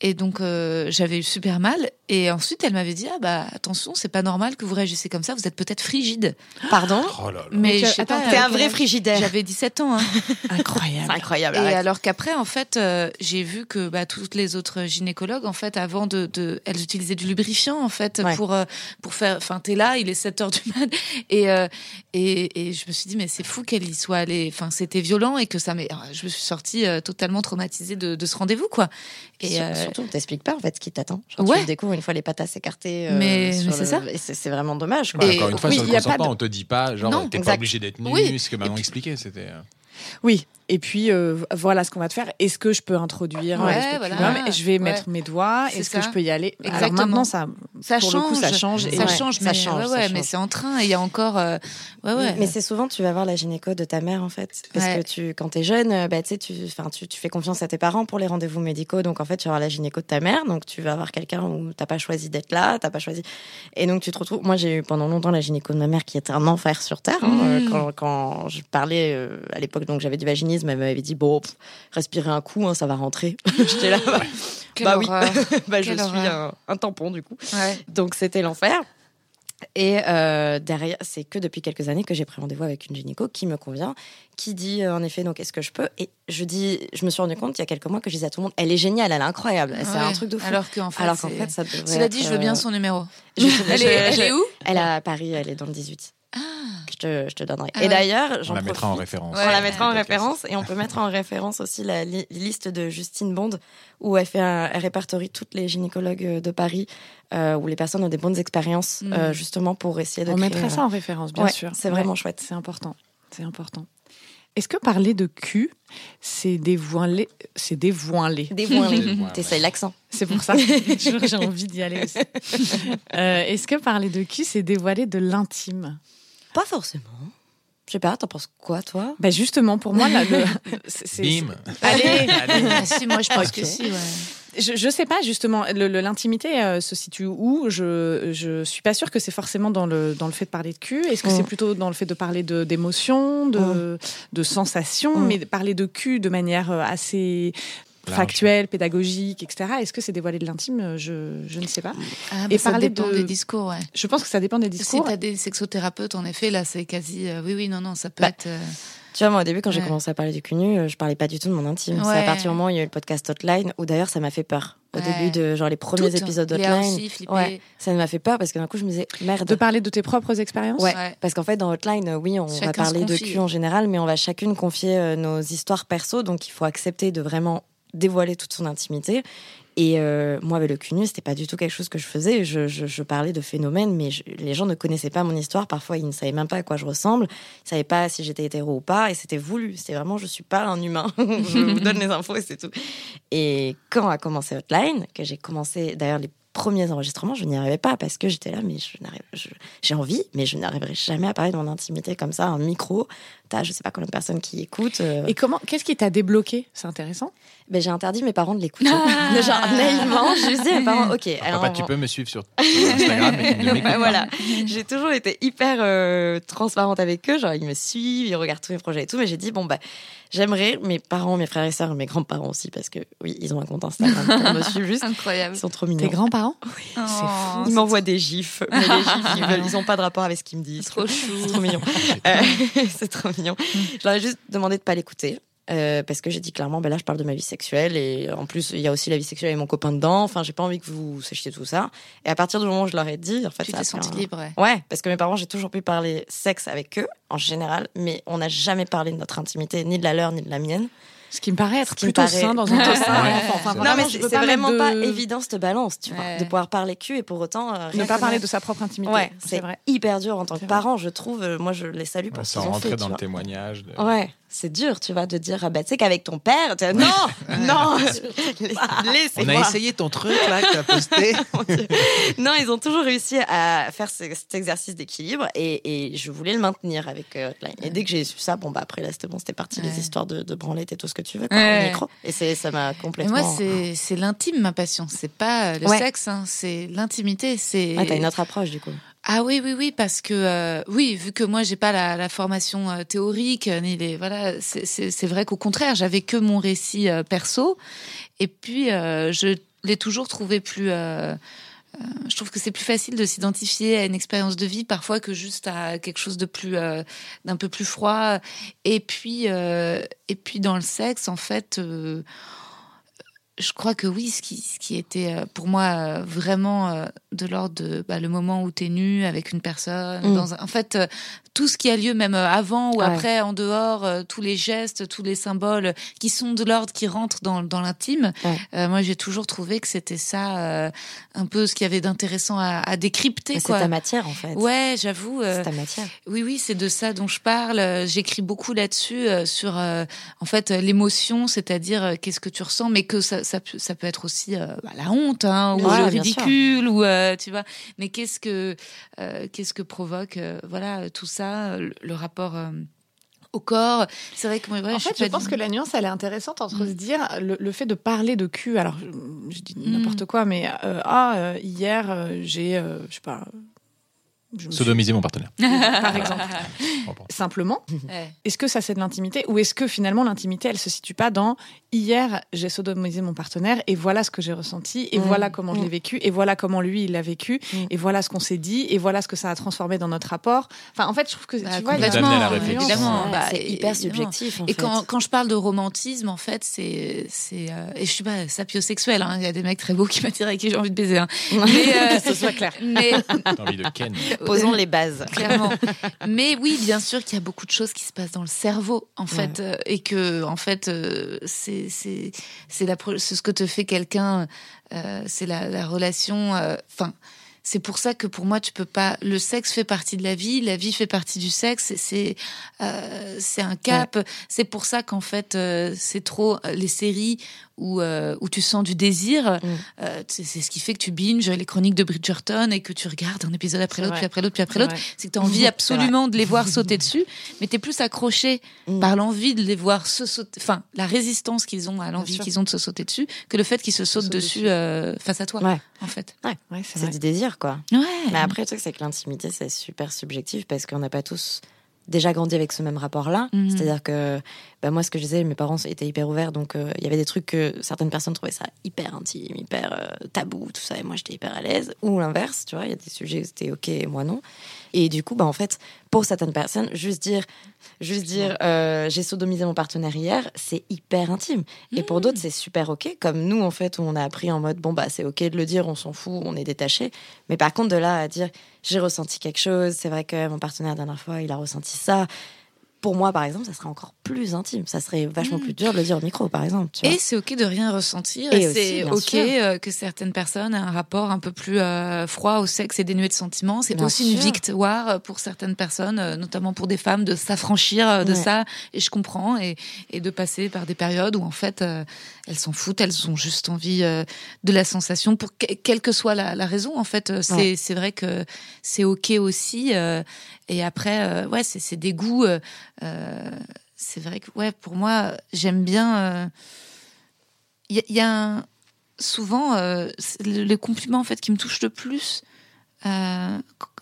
Et donc euh, j'avais eu super mal et ensuite elle m'avait dit ah bah attention c'est pas normal que vous réagissez comme ça vous êtes peut-être frigide. Pardon oh Mais t'es un vrai frigidaire. J'avais 17 ans. Hein. (laughs) incroyable. incroyable. Et alors qu'après en fait euh, j'ai vu que bah, toutes les autres gynécologues en fait avant de, de elles utilisaient du lubrifiant en fait pour euh, pour faire enfin t'es là il est 7 heures du (laughs) mat et, et et je me suis dit mais c'est fou qu'elle y soit allée enfin c'était violent et que ça m'est je me suis sortie totalement traumatisée de, de ce rendez-vous quoi. Et surtout, on t'explique pas en fait ce qui t'attend. Ouais. Tu découvres une fois les patas écartées. Euh, mais, c'est ça. Et c'est vraiment dommage. Quoi. Encore une fois, sur le consentement, on te dit pas, genre, t'es pas obligé d'être nu, ce que maman expliquait. C'était. Euh. Oui, Et puis euh, voilà ce qu'on va te faire. Est-ce que je peux introduire Ouais, le voilà. Je vais Ouais. mettre mes doigts. Est-ce que je peux y aller Alors Exactement. maintenant, ça, Ça pour change. le coup, ça change. et Ça ouais, change, ça mais, change, ouais, ça ouais, mais change. c'est en train. et Il y a encore. euh, ouais, ouais. Mais c'est souvent, tu vas voir la gynéco de ta mère, en fait. Parce Ouais. que tu, quand t'es jeune, euh, bah, tu, fais confiance à tes parents pour les rendez-vous médicaux. Donc, en fait, tu vas voir la gynéco de ta mère. Donc, tu vas avoir quelqu'un où t'as pas choisi d'être là, t'as pas choisi. Et donc, tu te retrouves. Moi, j'ai eu pendant longtemps la gynéco de ma mère qui était un enfer sur Terre. hein. Mmh. Euh, Quand, quand je parlais euh, à l'époque, donc j'avais du vaginisme, elle m'avait dit Bon, pff, respirez un coup, hein, ça va rentrer. (laughs) J'étais là, bah, bah oui, (laughs) bah, je Quelle suis un, un tampon, du coup. Ouais. Donc c'était l'enfer. Et euh, derrière, c'est que depuis quelques années que j'ai pris rendez-vous avec une gynéco qui me convient, qui dit euh, en effet donc est-ce que je peux? Et je dis, je me suis rendu compte il y a quelques mois que je disais à tout le monde, elle est géniale, elle est incroyable, c'est Ouais. un truc de fou. Alors qu'en fait, Alors c'est- fait, ça. Cela dit, je veux bien euh, son numéro. je- Elle je- est, elle est où? Elle est à Paris, elle est dans le 18. Ah. Je te, je te donnerai. Ah et d'ailleurs, On la mettra en référence. Ouais. On la mettra en référence et on peut mettre en référence aussi la li- liste de Justine Bond où elle fait un, elle répertorie toutes les gynécologues de Paris euh, où les personnes ont des bonnes expériences Mm. euh, justement pour essayer de On créer, mettrait euh, ça en référence, bien ouais, sûr. c'est vraiment Ouais, chouette. C'est important. C'est important. Est-ce que parler de cul, c'est dévoiler, c'est dévoiler Dévoilé. Dévoilé. T'essayes l'accent. C'est pour ça (laughs) que j'ai envie d'y aller aussi. Euh, Est-ce que parler de cul, c'est dévoiler de l'intime? Pas forcément. Je sais pas, t'en penses quoi, toi? Bah Justement, pour moi, là, le... (laughs) c'est- Bim. (laughs) Allez Ah, si, moi je pense Ok. que si, ouais. Je, je sais pas justement. L'intimité euh, se situe où? Je je suis pas sûre que c'est forcément dans le dans le fait de parler de cul. Est-ce que Mm. c'est plutôt dans le fait de parler de d'émotions, de de sensations, Mm. mais de parler de cul de manière euh, assez Large. factuelle, pédagogique, etc. Est-ce que c'est dévoiler de l'intime? Je, je ne sais pas. Ah, Et Et ça parler dépend de- des discours, ouais. Je pense que ça dépend des Si discours. t'as des sexothérapeutes, en effet, là, c'est quasi. euh, oui, oui, non, non, ça peut Bah, être. euh, Tu vois, moi, au début, quand j'ai Ouais. commencé à parler du cul nu, euh, je parlais pas du tout de mon intime. C'est à partir du moment où il y a eu le podcast Hotline, où d'ailleurs, ça m'a fait peur. Au Ouais. début de, genre, les premiers toutes. épisodes d'Hotline. Ça m'a fait peur parce que d'un coup, je me disais, merde. De parler de tes propres expériences? Ouais, Ouais. parce qu'en fait, dans Hotline, oui, on va Chacun parler de cul en général, mais on va chacune confier euh, nos histoires perso, donc il faut accepter de vraiment dévoiler toute son intimité. Et euh, moi, avec le cul nu, c'était pas du tout quelque chose que je faisais. Je, je- parlais de phénomènes, mais les gens ne connaissaient pas mon histoire. Parfois, ils ne savaient même pas à quoi je ressemble. Ils savaient pas si j'étais hétéro ou pas. Et c'était voulu. C'était vraiment, je suis pas un humain. (laughs) je vous donne les infos et c'est tout. Et quand a commencé Hotline, que j'ai commencé, d'ailleurs, les premiers enregistrements, je n'y arrivais pas parce que j'étais là, mais j'ai envie, mais je n'arriverai jamais à parler de mon intimité comme ça, un micro. T'as, je sais pas combien de personnes qui écoutent. euh, Et comment Qu'est-ce qui t'a débloqué? C'est intéressant? Ben, j'ai interdit mes parents de l'écouter. Ah. (laughs) Genre, naïvement, je dis à mes parents, ok, alors. Papa, tu peux me suivre sur, sur Instagram, ne pas. (laughs) voilà. J'ai toujours été hyper euh, transparente avec eux. Genre, ils me suivent, ils regardent tous mes projets et tout. Mais j'ai dit, bon, bah, j'aimerais mes parents, mes frères et sœurs, mes grands-parents aussi, parce que oui, ils ont un compte Instagram pour me suivre juste. Incroyable. Ils sont trop Tes mignons. grands-parents Oh, Ils m'envoient des gifs. Mais les gifs, ils, veulent, ils ont pas de rapport avec ce qu'ils me disent. Trop chou. C'est trop mignon. (laughs) Euh, c'est trop mignon. Je leur ai juste demandé de pas l'écouter. Euh, parce que j'ai dit clairement, ben là, je parle de ma vie sexuelle et en plus, il y a aussi la vie sexuelle avec mon copain dedans. Enfin, j'ai pas envie que vous sachiez tout ça. Et à partir du moment où je leur ai dit, en fait, Tu t'es sentie un- libre, ouais. Ouais, parce que mes parents, j'ai toujours pu parler sexe avec eux, en général, mais on n'a jamais parlé de notre intimité, ni de la leur, ni de la mienne. Ce qui me paraît être plutôt paraît- sain dans un (laughs) temps sain. Ouais, Enfin, non, mais c'est vraiment de- pas évident cette balance, tu vois, Ouais. de pouvoir parler cul et pour autant euh, rien Ne pas parler de sa propre intimité. Ouais, c'est hyper dur en tant que parent, je trouve. Euh, Moi, je les salue pour Ouais, ce Sans qu'ils ont rentrer fait. dans tu le témoignage. de- Ouais, c'est dur, tu vois, de dire ah bah tu sais qu'avec ton père, tu non, (laughs) non, (laughs) laissez-moi. On a essayé ton truc là que t'as posté. (laughs) Non, ils ont toujours réussi à faire ce- cet exercice d'équilibre et, et je voulais le maintenir avec euh, Hotline. Et dès que j'ai su ça, bon bah après là c'était bon, c'était parti les histoires de, de branlette et tout ce que tu veux quoi, Ouais. au micro. Et ça m'a Et complètement. moi, c'est l'intime, ma passion. C'est pas le Ouais. sexe, hein, c'est l'intimité. C'est Ouais, t'as une autre approche du coup. Ah oui, oui, oui, parce que euh, oui, vu que moi j'ai pas la, la formation euh, théorique euh, ni les voilà, c'est- vrai qu'au contraire, j'avais que mon récit euh, perso, et puis euh, je l'ai toujours trouvé plus. euh, je trouve que c'est plus facile de s'identifier à une expérience de vie parfois que juste à quelque chose de plus d'un peu plus froid. Et puis et puis dans le sexe, en fait. Je crois que oui, ce qui, ce qui était euh, pour moi euh, vraiment euh, de l'ordre de bah, le moment où tu es nu avec une personne. Mm. Dans en fait, tout ce qui a lieu, même avant ou après, en dehors, tous les gestes, tous les symboles qui sont de l'ordre, qui rentrent dans, dans l'intime. moi, j'ai toujours trouvé que c'était ça, un peu ce qu'il y avait d'intéressant à, à, décrypter. C'est ta matière, en fait. Ouais, j'avoue. c'est ta matière. Oui, oui, c'est de ça dont je parle. J'écris beaucoup là-dessus, sur en fait l'émotion, c'est-à-dire qu'est-ce que tu ressens, mais que ça ça, ça peut être aussi euh, bah, la honte hein, ou le ridicule ou euh, tu vois. Mais qu'est-ce que euh, qu'est-ce que provoque voilà tout ça, le, rapport au corps. C'est vrai que moi, en fait, je pense que la nuance, elle est intéressante entre mm. se dire le, fait de parler de cul. Alors, je, dis mm. n'importe quoi, mais ah, hier, j'ai, je sais pas, Sodomiser mon partenaire. (laughs) Par exemple. Simplement, est-ce que ça c'est de l'intimité ou est-ce que finalement l'intimité elle se situe pas dans hier j'ai sodomisé mon partenaire et voilà ce que j'ai ressenti et mmh. voilà comment je l'ai mmh. vécu et voilà comment lui il l'a vécu mmh. et voilà ce qu'on s'est dit et voilà ce que ça a transformé dans notre rapport. Enfin en fait je trouve que bah, tu vois évidemment, bah, c'est hyper subjectif. et quand, quand, je parle de romantisme en fait c'est c'est euh, et je suis pas sapiosexuel hein. il y a des mecs très beaux qui m'attirent et qui j'ai envie de baiser hein. mais euh, (laughs) que ce soit clair. Mais envie de ken. (laughs) Posons les bases. (laughs) Clairement. Mais oui, bien sûr qu'il y a beaucoup de choses qui se passent dans le cerveau, en fait, euh, et que, en fait, euh, c'est c'est c'est ce que te fait quelqu'un. Euh, c'est la, la, relation. Enfin c'est pour ça que pour moi, tu peux pas. Le sexe fait partie de la vie, la vie fait partie du sexe. C'est euh, c'est un cap. C'est pour ça qu'en fait, euh, c'est trop euh, les séries où euh, où tu sens du désir. Mm. Euh, c'est ce qui fait que tu binges les chroniques de Bridgerton et que tu regardes un épisode après l'autre, puis après l'autre, puis après l'autre. C'est que tu as envie (laughs) absolument de les voir sauter dessus, mais tu es plus accroché mm. par l'envie de les voir se sauter. Enfin, la résistance qu'ils ont à l'envie qu'ils ont de se sauter dessus, que le fait qu'ils se sautent dessus, face à toi. En fait. Ouais, c'est du désir quoi. Mais après, le truc, c'est que l'intimité, c'est super subjectif parce qu'on n'a pas tous déjà grandi avec ce même rapport-là. Mhm. C'est-à-dire que bah, moi, ce que je disais, mes parents étaient hyper ouverts, donc euh, il y avait des trucs que certaines personnes trouvaient ça hyper intime, hyper euh, tabou, tout ça, et moi j'étais hyper à l'aise. Ou l'inverse, tu vois, il y a des sujets où c'était ok et moi non. Et du coup, bah, en fait, pour certaines personnes, juste dire, juste dire euh, j'ai sodomisé mon partenaire hier, c'est hyper intime. Et pour d'autres, mmh. c'est super ok. Comme nous, en fait, où on a appris en mode bon, bah, c'est ok de le dire, on s'en fout, on est détaché. Mais par contre, de là à dire j'ai ressenti quelque chose, c'est vrai que mon partenaire, la dernière fois, il a ressenti ça. Pour moi, par exemple, ça serait encore plus intime. Ça serait vachement mm. plus dur de le dire au micro, par exemple. et c'est ok de rien ressentir. Et, c'est ok euh, que certaines personnes aient un rapport un peu plus euh, froid au sexe et dénué de sentiments. C'est aussi une victoire pour certaines personnes, euh, notamment pour des femmes, de s'affranchir de ça. Et je comprends. Et, et, de passer par des périodes où, en fait, elles s'en foutent. Elles ont juste envie de la sensation, pour quelle que soit la, la raison. En fait, c'est c'est vrai que c'est ok aussi. et après, ouais, c'est des goûts. Euh, c'est vrai que ouais, pour moi, j'aime bien. Il euh, y, a souvent euh, le, compliment en fait qui me touche le plus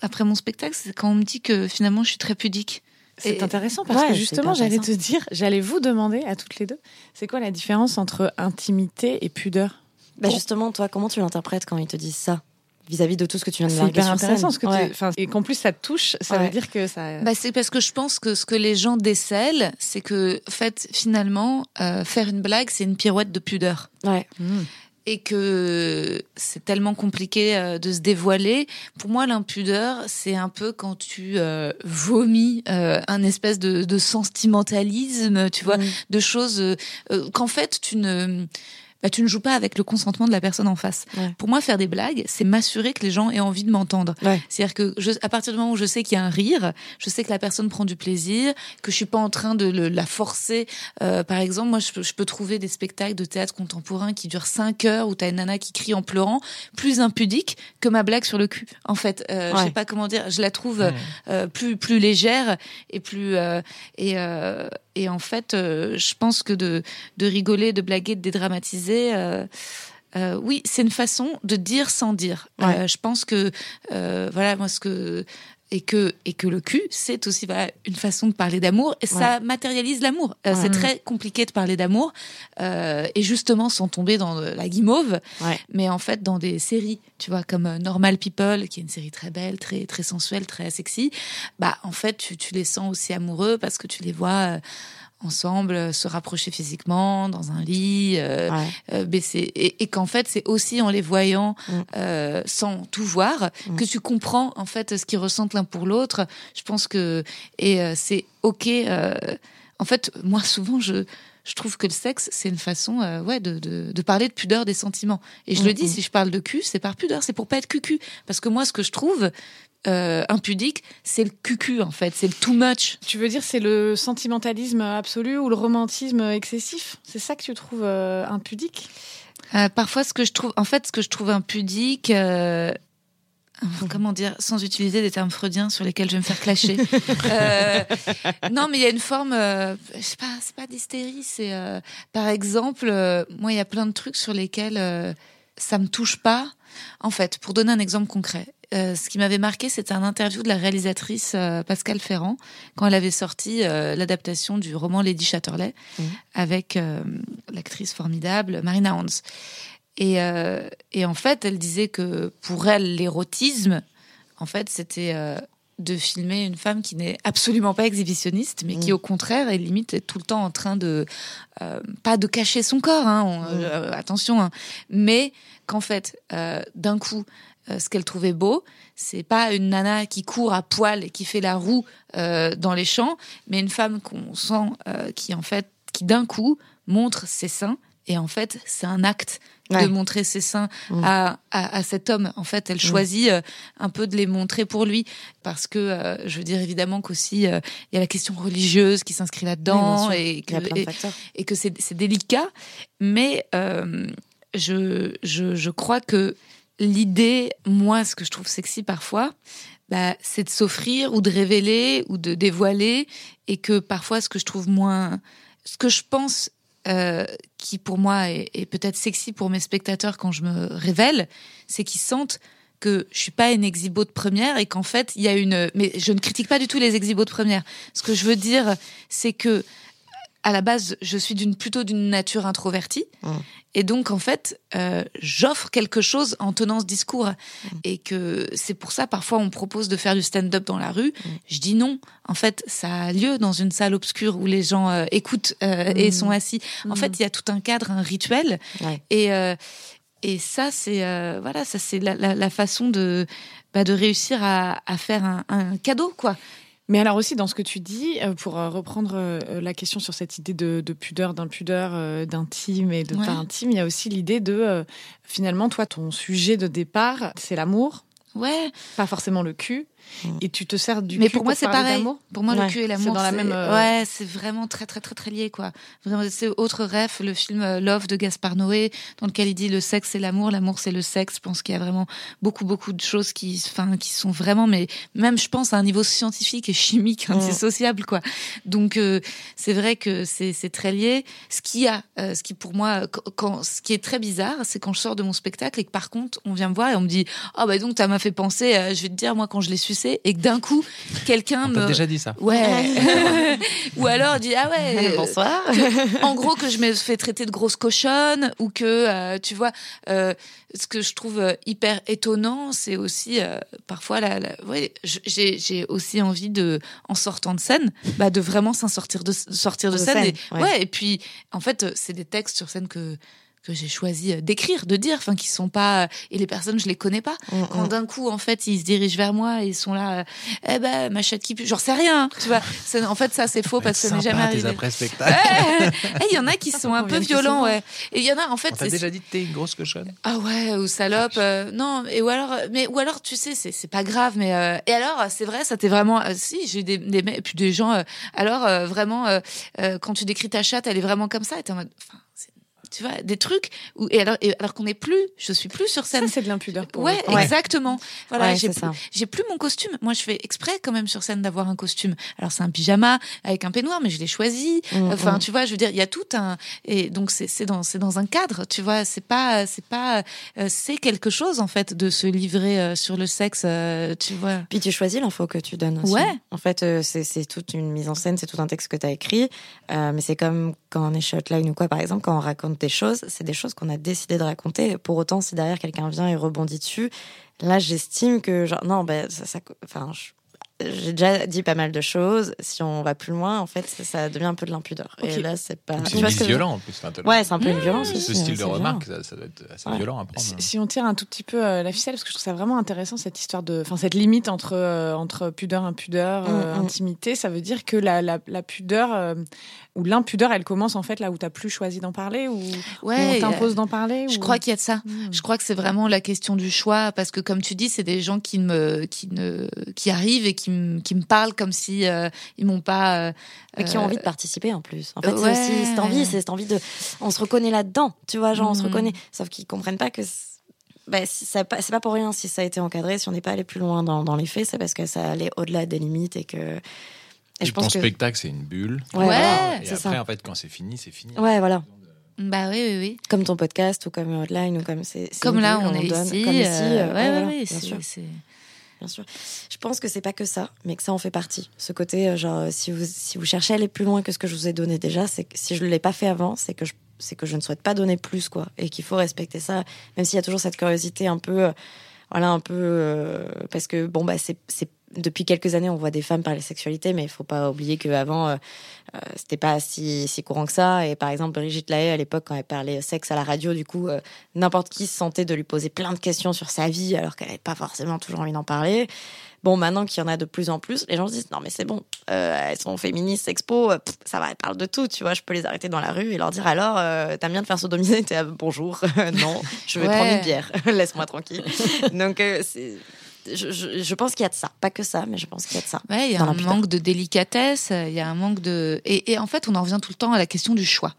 après mon spectacle, c'est quand on me dit que finalement je suis très pudique. C'est intéressant parce que justement, j'allais te dire, j'allais vous demander à toutes les deux, c'est quoi la différence entre intimité et pudeur? Bah Justement, toi, comment tu l'interprètes quand ils te disent ça? Vis-à-vis de tout ce que tu viens de dire. C'est hyper intéressant ce que tu... et qu'en plus ça te touche, ça veut dire que ça. Bah c'est parce que je pense que ce que les gens décèlent, c'est que en fait finalement euh, faire une blague c'est une pirouette de pudeur. Ouais. Mmh. Et que c'est tellement compliqué euh, de se dévoiler. Pour moi, l'impudeur, c'est un peu quand tu euh, vomis un espèce de, de, sentimentalisme, tu vois, mmh. de choses qu'en fait tu ne bah, tu ne joues pas avec le consentement de la personne en face. Pour moi, faire des blagues, c'est m'assurer que les gens aient envie de m'entendre. C'est-à-dire que je, à partir du moment où je sais qu'il y a un rire, je sais que la personne prend du plaisir, que je suis pas en train de le, la forcer. Euh, par exemple, moi, je peux, je peux, trouver des spectacles de théâtre contemporain qui durent 5 heures où tu as une nana qui crie en pleurant, plus impudique que ma blague sur le cul. En fait, euh, je sais pas comment dire, je la trouve euh, plus plus légère et plus euh, et euh, et en fait, euh, je pense que de, de rigoler, de blaguer, de dédramatiser, euh, euh, oui, c'est une façon de dire sans dire. je pense que, voilà, moi, ce que et que et que le cul c'est aussi une façon de parler d'amour et ça matérialise l'amour. C'est très compliqué de parler d'amour euh, et justement sans tomber dans la guimauve mais en fait dans des séries tu vois comme Normal People qui est une série très belle très très sensuelle très sexy bah en fait tu, tu les sens aussi amoureux parce que tu les vois ensemble, se rapprocher physiquement dans un lit, baisser, et, qu'en fait c'est aussi en les voyant mm. sans tout voir mm. que tu comprends en fait ce qu'ils ressentent l'un pour l'autre. Je pense que et c'est ok. en fait, moi souvent je je trouve que le sexe, c'est une façon euh, ouais, de, de, de, parler de pudeur des sentiments. Et je le dis, si je parle de cul, c'est par pudeur, c'est pour pas être cucu. Parce que moi, ce que je trouve euh, impudique, c'est le cucu, en fait, c'est le too much. Tu veux dire, c'est le sentimentalisme absolu ou le romantisme excessif? C'est ça que tu trouves euh, impudique Parfois, ce que je trouve, en fait, ce que je trouve impudique, comment dire, sans utiliser des termes freudiens sur lesquels je vais me faire clasher. (laughs) euh, non, mais il y a une forme, euh, je sais pas, c'est pas d'hystérie, c'est, euh, par exemple, euh, moi, il y a plein de trucs sur lesquels euh, ça me touche pas. En fait, pour donner un exemple concret, ce qui m'avait marqué, c'était un interview de la réalisatrice Pascal Ferrand quand elle avait sorti l'adaptation du roman Lady Chatterley mmh. avec l'actrice formidable Marina Hans. Et, euh, et, en fait, elle disait que pour elle, l'érotisme, en fait, c'était euh, de filmer une femme qui n'est absolument pas exhibitionniste, mais qui, mm. au contraire, est limite est tout le temps en train de euh, pas de cacher son corps, hein, mm. attention, hein, mais qu'en fait, d'un coup, ce qu'elle trouvait beau, c'est pas une nana qui court à poil et qui fait la roue dans les champs, mais une femme qu'on sent qui en fait, qui d'un coup montre ses seins et en fait, c'est un acte de montrer ses seins mm. à, à, cet homme. En fait, elle mm. choisit euh, un peu de les montrer pour lui parce que euh, je veux dire évidemment qu'aussi euh, il y a la question religieuse qui s'inscrit là-dedans et, que, et, que c'est délicat. Mais je, je, je crois que l'idée, moi, ce que je trouve sexy parfois, bah, c'est de s'offrir ou de révéler ou de dévoiler et que parfois ce que je trouve moins ce que je pense euh, qui pour moi est, peut-être sexy pour mes spectateurs quand je me révèle, c'est qu'ils sentent que je suis pas une exhibo de première et qu'en fait il y a une. Mais je ne critique pas du tout les exhibos de première. Ce que je veux dire, c'est que à la base, je suis d'une plutôt d'une nature introvertie, mmh. et donc en fait, euh, j'offre quelque chose en tenant ce discours, mmh. et que c'est pour ça parfois on me propose de faire du stand-up dans la rue. Mmh. Je dis non. En fait, ça a lieu dans une salle obscure où les gens euh, écoutent euh, et sont assis. En fait, il y a tout un cadre, un rituel, et et ça c'est voilà, ça c'est la, la, la, façon de bah, de réussir à, à faire un, un cadeau quoi mais alors aussi dans ce que tu dis, euh, pour euh, reprendre euh, la question sur cette idée de, pudeur, d'impudeur, d'intime et de pas intime, il y a aussi l'idée de finalement toi ton sujet de départ c'est l'amour. Ouais. Pas forcément le cul. Mm. Et tu te sers du Mais pour, moi, c'est pareil. Pour moi, le cul et l'amour, c'est dans la même. Euh, ouais, c'est vraiment très, très, très, très lié, quoi. Vraiment, c'est autre rêve, le film euh, Love de Gaspard Noé, dans lequel il dit le sexe c'est l'amour, l'amour c'est le sexe. Je pense qu'il y a vraiment beaucoup, beaucoup de choses qui, enfin, qui sont vraiment, mais même, je pense, à un niveau scientifique et chimique, mm. indissociable, quoi. Donc, euh, c'est vrai que c'est, c'est très lié. Ce qui a, ce qui pour moi, quand, ce qui est très bizarre, c'est quand je sors de mon spectacle et que par contre, on vient me voir et on me dit, ah, oh, bah donc, ça m'a fait penser, je vais te dire, moi, quand je l'ai et que d'un coup, quelqu'un me. déjà dit ça. Ouais. (laughs) ou alors dit ah ouais. Bonsoir. en gros que je me fais traiter de grosse cochonne ou que euh, tu vois euh, ce que je trouve euh, hyper étonnant, c'est aussi parfois la, ouais, j'ai j'ai aussi envie de en sortant de scène, bah de vraiment s'en sortir de sortir de, scène. et, ouais. Et puis en fait c'est des textes sur scène que que j'ai choisi euh, d'écrire, de dire, enfin qui sont pas et les personnes je les connais pas. Mm, mm. Quand d'un coup en fait ils se dirigent vers moi et ils sont là, euh, eh ben ma chatte qui pue, j'en sais rien, tu vois. (laughs) En fait ça c'est faux parce que ça n'est jamais arrivé. après spectacle. Eh, il y en a qui sont (laughs) un peu violents, ouais. Et il y en a en fait. T'as déjà dit que t'es une grosse cochonne. Ah ouais ou salope, euh, non et ou alors mais ou alors tu sais c'est pas grave mais et alors c'est vrai ça t'est vraiment si j'ai des, des puis des gens alors vraiment quand tu décris ta chatte elle est vraiment comme ça et t'es en mode tu vois, des trucs où, et alors, alors qu'on n'est plus, je suis plus sur scène. Ça, c'est de l'impudeur pour Ouais, exactement. Voilà, j'ai plus, j'ai plus mon costume. Moi, je fais exprès quand même sur scène d'avoir un costume. Alors, c'est un pyjama avec un peignoir, mais je l'ai choisi. Mm, enfin, mm. tu vois, je veux dire, il y a tout un, et donc c'est, c'est dans, c'est dans un cadre, tu vois, c'est pas, c'est pas, euh, c'est quelque chose, en fait, de se livrer euh, sur le sexe, euh, tu vois. Puis tu choisis l'info que tu donnes aussi. Ouais. En fait, c'est, c'est toute une mise en scène, c'est tout un texte que tu as écrit. mais c'est comme quand on est shotline ou quoi, par exemple, quand on raconte des choses, c'est des choses qu'on a décidé de raconter. Pour autant, si derrière quelqu'un vient et rebondit dessus, là, j'estime que, genre, non, ben, ça, ça enfin, j'ai déjà dit pas mal de choses. Si on va plus loin, en fait, ça, devient un peu de l'impudeur. Et là, c'est pas. C'est violent en plus. ouais, c'est un peu une violence. Ce style de remarque, ça, doit être assez violent à prendre. Si, on tire un tout petit peu euh, la ficelle, parce que je trouve ça vraiment intéressant cette histoire de, enfin cette limite entre euh, entre pudeur, impudeur, mm, euh, mm. intimité, ça veut dire que la, la, la pudeur ou l'impudeur, elle commence en fait là où tu n'as plus choisi d'en parler ou, ouais, on t'impose d'en parler Je crois qu'il y a de ça. Hmm. Je crois que c'est vraiment la question du choix parce que comme tu dis, c'est des gens qui me qui ne qui arrivent et qui me qui me parlent comme si euh, ils m'ont pas euh, qui ont envie de participer en plus. En fait, c'est aussi cette envie, c'est cette envie de on se reconnaît là-dedans, tu vois, genre on se hmm. reconnaît sauf qu'ils comprennent pas que bah, c'est pas pour rien si ça a été encadré, si on n'est pas allé plus loin dans, dans les faits, c'est parce que ça allait au-delà des limites et que et, je pense ton spectacle, c'est une bulle. Ouais, et après, en fait, quand c'est fini, c'est fini. Ouais, voilà. Bah oui, oui, oui. Comme ton podcast ou comme Hotline ou comme c'est. Comme là, on, est ici. Comme ici. Euh, euh, ouais, ouais, bien sûr. Bien sûr. Je pense que c'est pas que ça, mais que ça en fait partie. Ce côté, euh, genre, si vous, si vous cherchez à aller plus loin que ce que je vous ai donné déjà, c'est que si je ne l'ai pas fait avant, c'est que je c'est que je ne souhaite pas donner plus, quoi. Et qu'il faut respecter ça, même s'il y a toujours cette curiosité un peu. voilà, un peu. parce que, bon, bah, c'est depuis quelques années, on voit des femmes parler sexualité, mais il faut pas oublier qu'avant, euh, euh, c'était pas si, si courant que ça. Et par exemple, Brigitte Lahaye, à l'époque, quand elle parlait sexe à la radio, du coup, euh, n'importe qui se sentait de lui poser plein de questions sur sa vie, alors qu'elle n'avait pas forcément toujours envie d'en parler. Bon, maintenant qu'il y en a de plus en plus, les gens se disent non mais c'est bon, elles sont féministes, expo, ça va, elles parlent de tout, tu vois, je peux les arrêter dans la rue et leur dire alors, t'as bien de faire sodomiser, t'es bonjour, (laughs) non, je vais prendre une bière, (laughs) laisse-moi tranquille. Donc c'est je, pense qu'il y a de ça. Pas que ça, mais je pense qu'il y a de ça. il y a un manque de délicatesse, il y a un manque de. Et, en fait, on en revient tout le temps à la question du choix.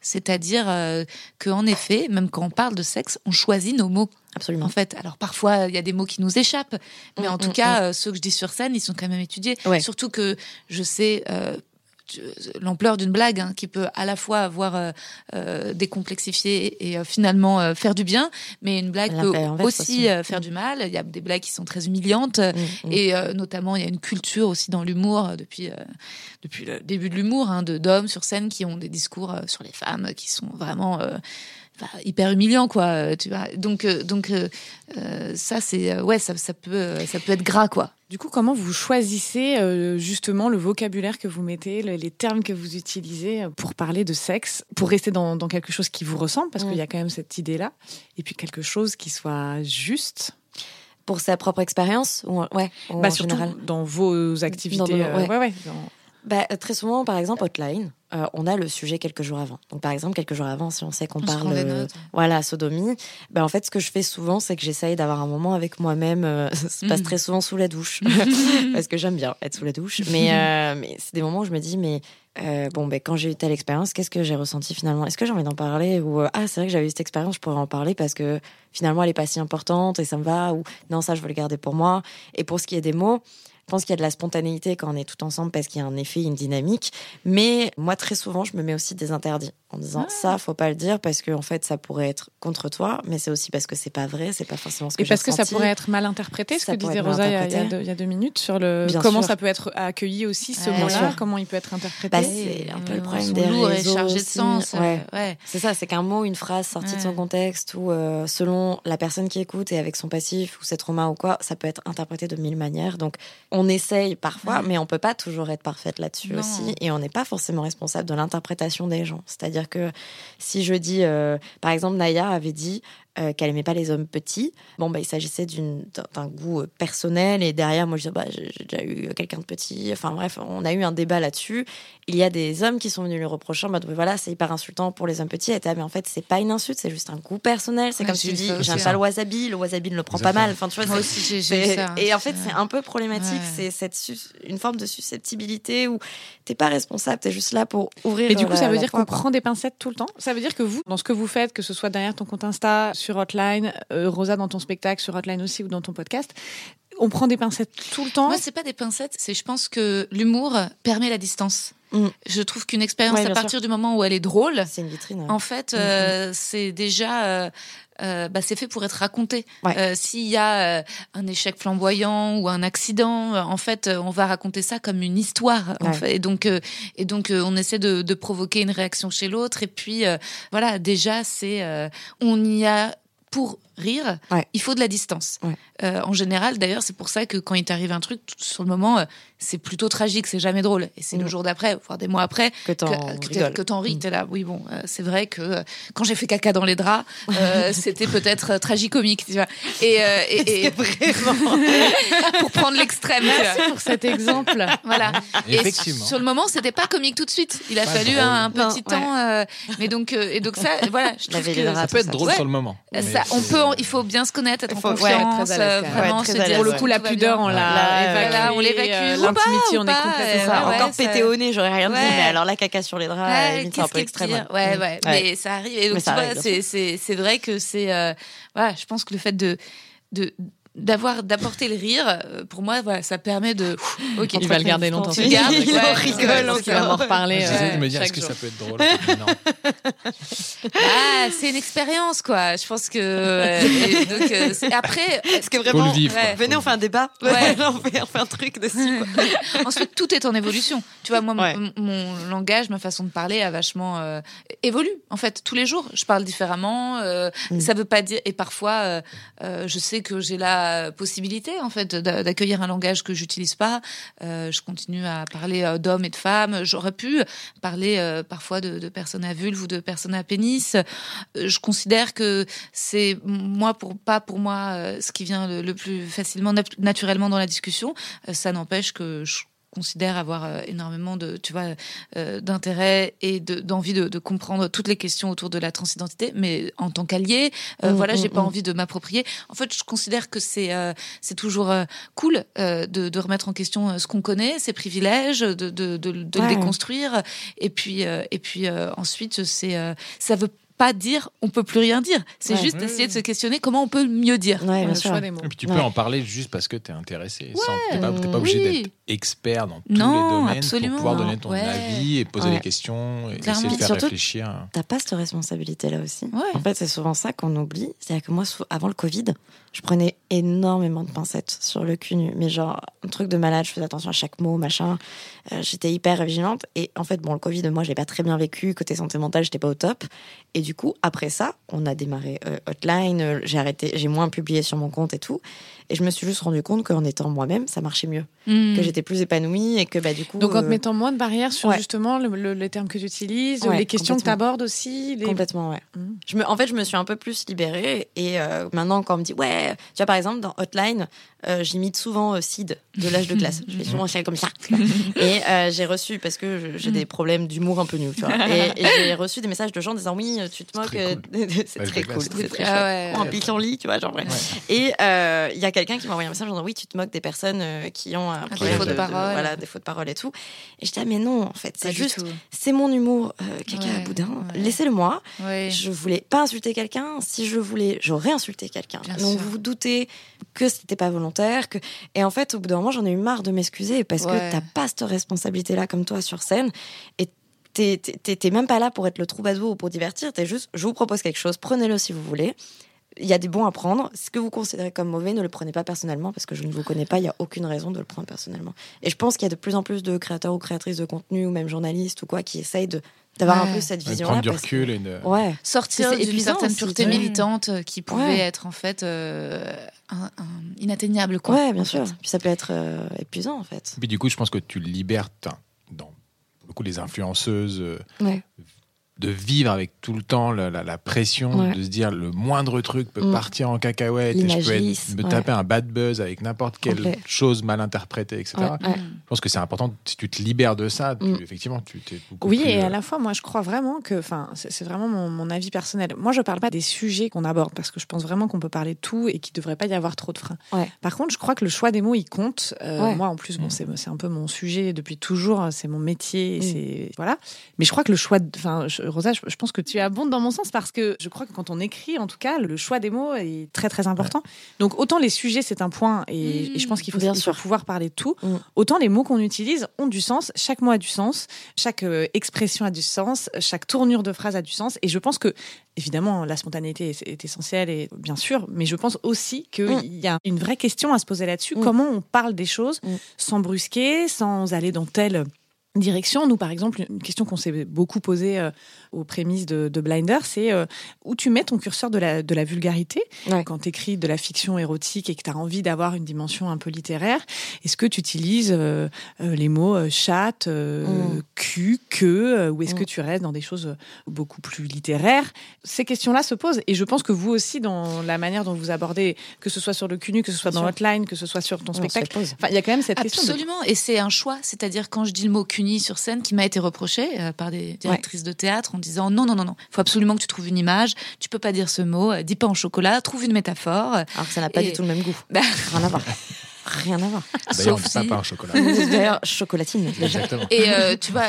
C'est-à-dire euh, qu'en effet, même quand on parle de sexe, on choisit nos mots. Absolument. En fait, alors parfois il y a des mots qui nous échappent, mais mm, en tout mm, cas, mm. Euh, ceux que je dis sur scène, ils sont quand même étudiés. Surtout que je sais euh, l'ampleur d'une blague hein, qui peut à la fois avoir euh, euh décomplexifié et euh, finalement euh, faire du bien, mais une blague peut aussi, faire du mal. Il y a des blagues qui sont très humiliantes mm, mm. et notamment il y a une culture aussi dans l'humour depuis depuis le début de l'humour hein, de d'hommes sur scène qui ont des discours sur les femmes qui sont vraiment hyper humiliant quoi tu vois. Donc donc ça c'est ouais ça, ça peut ça peut être gras quoi. Du coup, comment vous choisissez euh, justement le vocabulaire que vous mettez, les termes que vous utilisez euh, pour parler de sexe, pour rester dans, quelque chose qui vous ressemble, parce qu'il y a quand même cette idée-là, et puis quelque chose qui soit juste? Pour sa propre expérience ouais bah, surtout dans vos activités euh, ouais. Ouais, Bah, très souvent par exemple Hotline euh, on a le sujet quelques jours avant. Donc, par exemple, quelques jours avant, si on sait qu'on parle, euh, voilà, sodomie, ben, en fait, ce que je fais souvent, c'est que j'essaye d'avoir un moment avec moi-même. Euh, (laughs) ça se passe mm. très souvent sous la douche, (laughs) parce que j'aime bien être sous la douche. Mais, mais c'est des moments où je me dis, mais bon, ben, quand j'ai eu telle expérience, qu'est-ce que j'ai ressenti finalement? Est-ce que j'ai envie d'en parler? Ou ah, c'est vrai que j'avais eu cette expérience, je pourrais en parler parce que finalement, elle est pas si importante et ça me va. Ou non, ça, je veux le garder pour moi. Et pour ce qui est des mots, je pense qu'il y a de la spontanéité quand on est tout ensemble parce qu'il y a un effet, une dynamique. Mais moi, très souvent, je me mets aussi des interdits en disant ah. ça, faut pas le dire parce que en fait, ça pourrait être contre toi, mais c'est aussi parce que c'est pas vrai, c'est pas forcément ce que Et parce que ça pourrait être mal interprété, ce que disait Rosa il y, a, deux, minutes sur le comment ça peut être accueilli aussi ce mot-là, comment il peut être interprété. Bah, c'est un peu le problème des réseaux chargé de sens. Ouais. C'est ça, c'est qu'un mot, une phrase sortie de son contexte ou euh, selon la personne qui écoute et avec son passif ou ses traumas ou quoi, ça peut être interprété de mille manières. Donc on essaye parfois, mais on peut pas toujours être parfaite là-dessus aussi. Et on n'est pas forcément responsable de l'interprétation des gens. C'est-à-dire que si je dis, euh, par exemple, Naya avait dit, euh, qu'elle aimait pas les hommes petits. Bon, bah, il s'agissait d'un goût euh, personnel. Et derrière, moi, je disais, bah, j'ai déjà eu quelqu'un de petit. Enfin, bref, on a eu un débat là-dessus. Il y a des hommes qui sont venus lui reprocher, bah, voilà, c'est hyper insultant pour les hommes petits. Et mais en fait, c'est pas une insulte, c'est juste un goût personnel. C'est comme si tu dis, j'aime pas le wasabi, le wasabi ne le prend pas mal. Enfin, tu vois, moi aussi, j'ai ça. Et en fait, c'est un peu problématique. C'est cette une forme de susceptibilité où t'es pas responsable, t'es juste là pour ouvrir. Et du coup, ça veut dire qu'on prend des pincettes tout le temps? Ça veut dire que vous, dans ce que vous faites, que ce soit derrière ton compte Insta, sur Hotline, euh, Rosa dans ton spectacle, sur Hotline aussi ou dans ton podcast. On prend des pincettes tout le temps. Moi, c'est pas des pincettes, c'est je pense que l'humour permet la distance. Mm. Je trouve qu'une expérience, à partir du moment où elle est drôle, c'est une vitrine. En fait, mm, mm, euh, c'est déjà. Euh, bah, c'est fait pour être raconté. S'il y a un échec flamboyant ou un accident, en fait, on va raconter ça comme une histoire. En fait. Et donc, et donc on essaie de, de, provoquer une réaction chez l'autre. Et puis, voilà, déjà, c'est on y a pour rire, il faut de la distance. Euh, en général, d'ailleurs, c'est pour ça que quand il t'arrive un truc, sur le moment, euh, c'est plutôt tragique, c'est jamais drôle. Et c'est le mm. jour d'après, voire des mois après, que t'en que, ris. Mm. T'es là, oui, bon, euh, c'est vrai que quand j'ai fait caca dans les draps, (laughs) c'était peut-être tragicomique, tu vois. Et, et, vraiment (laughs) pour prendre l'extrême. Merci pour cet exemple. Voilà. Et sur le moment, c'était pas comique tout de suite. Il a fallu un, petit temps. mais donc, et donc ça, voilà, je trouve que ça peut être drôle sur le moment. Ça, on peut, il faut bien se connaître, être en confiance, vraiment se dire. Pour le coup, la pudeur, on l'a on l'évacue. Euh, l'intimité, on est complètement. Encore pété au nez, j'aurais rien dit, mais alors la caca sur les draps, c'est un peu extrême. Ouais, ouais, mais ça arrive. Et donc, tu vois, c'est vrai que c'est. Euh, voilà, je pense que le fait de d'avoir d'apporter le rire euh, pour moi voilà ça permet de ok. Il va le garder longtemps. tu gardes (laughs) il ouais, rigole il va m'en reparler j'essaie de me dire est-ce que ça peut être drôle ah c'est une expérience quoi. Je pense que euh, donc euh, après est-ce que vraiment vivre, venez on fait un débat. Ouais. (laughs) on, fait, on fait un truc dessus (laughs) ensuite tout est en évolution. Tu vois moi mon, langage ma façon de parler a vachement évolué en fait tous les jours. Je parle différemment mm. ça veut pas dire et parfois je sais que j'ai la possibilité en fait d'accueillir un langage que j'utilise pas. Euh, je continue à parler euh, d'hommes et de femmes. J'aurais pu parler euh, parfois de, personnes à vulve ou de personnes à pénis. Je considère que c'est moi pour pas pour moi ce qui vient le, le plus facilement naturellement dans la discussion. ça n'empêche que je considère avoir euh, énormément de tu vois euh, d'intérêt et d'envie de, de, comprendre toutes les questions autour de la transidentité mais en tant qu'allié euh, mmh, voilà j'ai mmh, pas mmh. envie de m'approprier en fait je considère que c'est c'est toujours cool de, de, remettre en question ce qu'on connaît ses privilèges de, de, de, de le déconstruire et puis et puis ensuite c'est ça veut pas dire on peut plus rien dire. C'est juste essayer de se questionner comment on peut mieux dire. Ouais, bien sûr. Et puis tu peux en parler juste parce que tu es intéressé. Tu n'es pas, pas, obligé d'être expert dans tous les domaines pour pouvoir donner ton avis et poser des questions et essayer de faire Surtout, réfléchir. T'as pas cette responsabilité-là aussi. En fait, c'est souvent ça qu'on oublie. C'est-à-dire que moi, avant le Covid, je prenais énormément de pincettes sur le cul nu. Mais genre, un truc de malade, je faisais attention à chaque mot, machin. Euh, j'étais hyper vigilante. Et en fait, bon, le Covid, moi, je l'ai pas très bien vécu. Côté santé mentale, j'étais pas au top. Et du coup, après ça, on a démarré euh, Hotline. Euh, j'ai arrêté, j'ai moins publié sur mon compte et tout. Et je me suis juste rendu compte qu'en étant moi-même, ça marchait mieux. Hmm. Que j'étais plus épanouie et que bah, du coup. Donc en te mettant moins de barrières sur justement le, les termes que tu utilises, les questions que tu abordes aussi. Complètement, ouais. Hmm. Je me, en fait, je me suis un peu plus libérée. Et maintenant, quand on me dit, ouais, tu vois, par exemple, dans Hotline, euh, j'imite souvent euh, Sid de l'âge de classe. Je fais (laughs) souvent un comme ça. (laughs) Et euh, j'ai reçu, parce que j'ai des problèmes d'humour un peu nuls, tu vois. (laughs) Et, j'ai reçu des messages de gens disant Oui, tu te moques. C'est très cool. C'est très ah En pissenlit, tu vois, genre. Et il y a quelqu'un qui m'a envoyé un message en disant Oui, tu te moques des personnes qui ont un problème de, parole. voilà, des fautes de parole et tout. Et je dis Ah, mais non, en fait, c'est juste, c'est mon humour, caca à boudin. Laissez-le moi. Je voulais pas insulter quelqu'un. Si je voulais, j'aurais insulté quelqu'un. Donc vous vous doutez que c'était pas volontaire que... Et en fait, au bout d'un moment, j'en ai eu marre de m'excuser parce que t'as pas cette responsabilité-là comme toi sur scène. Et t'es même pas là pour être le troubadour ou pour divertir. T'es juste, je vous propose quelque chose, prenez-le si vous voulez. Il y a des bons à prendre. Ce que vous considérez comme mauvais, ne le prenez pas personnellement parce que je ne vous connais pas. Il n'y a aucune raison de le prendre personnellement. Et je pense qu'il y a de plus en plus de créateurs ou créatrices de contenu ou même journalistes ou quoi qui essayent de d'avoir un peu cette vision prendre du recul et de... ouais. sortir d'une certaine pureté militante euh, qui pouvait être en fait euh, inatteignable quoi ouais bien sûr. puis ça peut être euh, épuisant en fait. Puis du coup je pense que tu libères dans beaucoup les influenceuses de vivre avec tout le temps la, la, pression de se dire le moindre truc peut mm. partir en cacahuète et je peux me taper un bad buzz avec n'importe quelle chose mal interprétée, etc. Je pense que c'est important, si tu te libères de ça, mm. effectivement, tu t'es beaucoup Oui, et à euh, la fois, moi, je crois vraiment que, enfin, c'est vraiment mon, mon, avis personnel. Moi, je parle pas des sujets qu'on aborde parce que je pense vraiment qu'on peut parler de tout et qu'il devrait pas y avoir trop de freins. Par contre, je crois que le choix des mots, il compte. Euh, moi, en plus, bon, mm. c'est un peu mon sujet depuis toujours, c'est mon métier, c'est voilà. Mais je crois que le choix, enfin, Rosa, je, pense que tu abondes dans mon sens parce que je crois que quand on écrit, en tout cas, le choix des mots est très très important. Donc autant les sujets c'est un point et, je pense qu'il faut, bien sûr pouvoir parler de tout, mm. autant les mots qu'on utilise ont du sens. Chaque mot a du sens, chaque euh, expression a du sens, chaque tournure de phrase a du sens. Et je pense que évidemment la spontanéité est, essentielle et bien sûr, mais je pense aussi qu'il mm. y a une vraie question à se poser là-dessus. Mm. Comment on parle des choses sans brusquer, sans aller dans tel direction. Nous, par exemple, une question qu'on s'est beaucoup posée euh, aux prémices de, Blinder, c'est euh, où tu mets ton curseur de la, de la vulgarité quand tu écris de la fiction érotique et que tu as envie d'avoir une dimension un peu littéraire? Est-ce que tu utilises euh, les mots chat, mm. cul, que, ou est-ce que mm. tu restes dans des choses beaucoup plus littéraires? Ces questions-là se posent. Et je pense que vous aussi, dans la manière dont vous abordez, que ce soit sur le CUNU, que ce soit dans Hotline, que ce soit sur ton spectacle, il y a quand même cette question. Absolument. Et c'est un choix. C'est-à-dire, quand je dis le mot CUNY, sur scène qui m'a été reproché euh, par des directrices de théâtre en disant non, non, non, non, il faut absolument que tu trouves une image, tu peux pas dire ce mot, euh, dis pas en chocolat, trouve une métaphore. Alors que ça n'a pas du tout le même goût. Bah... Rien à voir. Rien à voir. (laughs) D'ailleurs, on ne pas en chocolat. D'ailleurs, chocolatine. Exactement. Et euh, tu vois,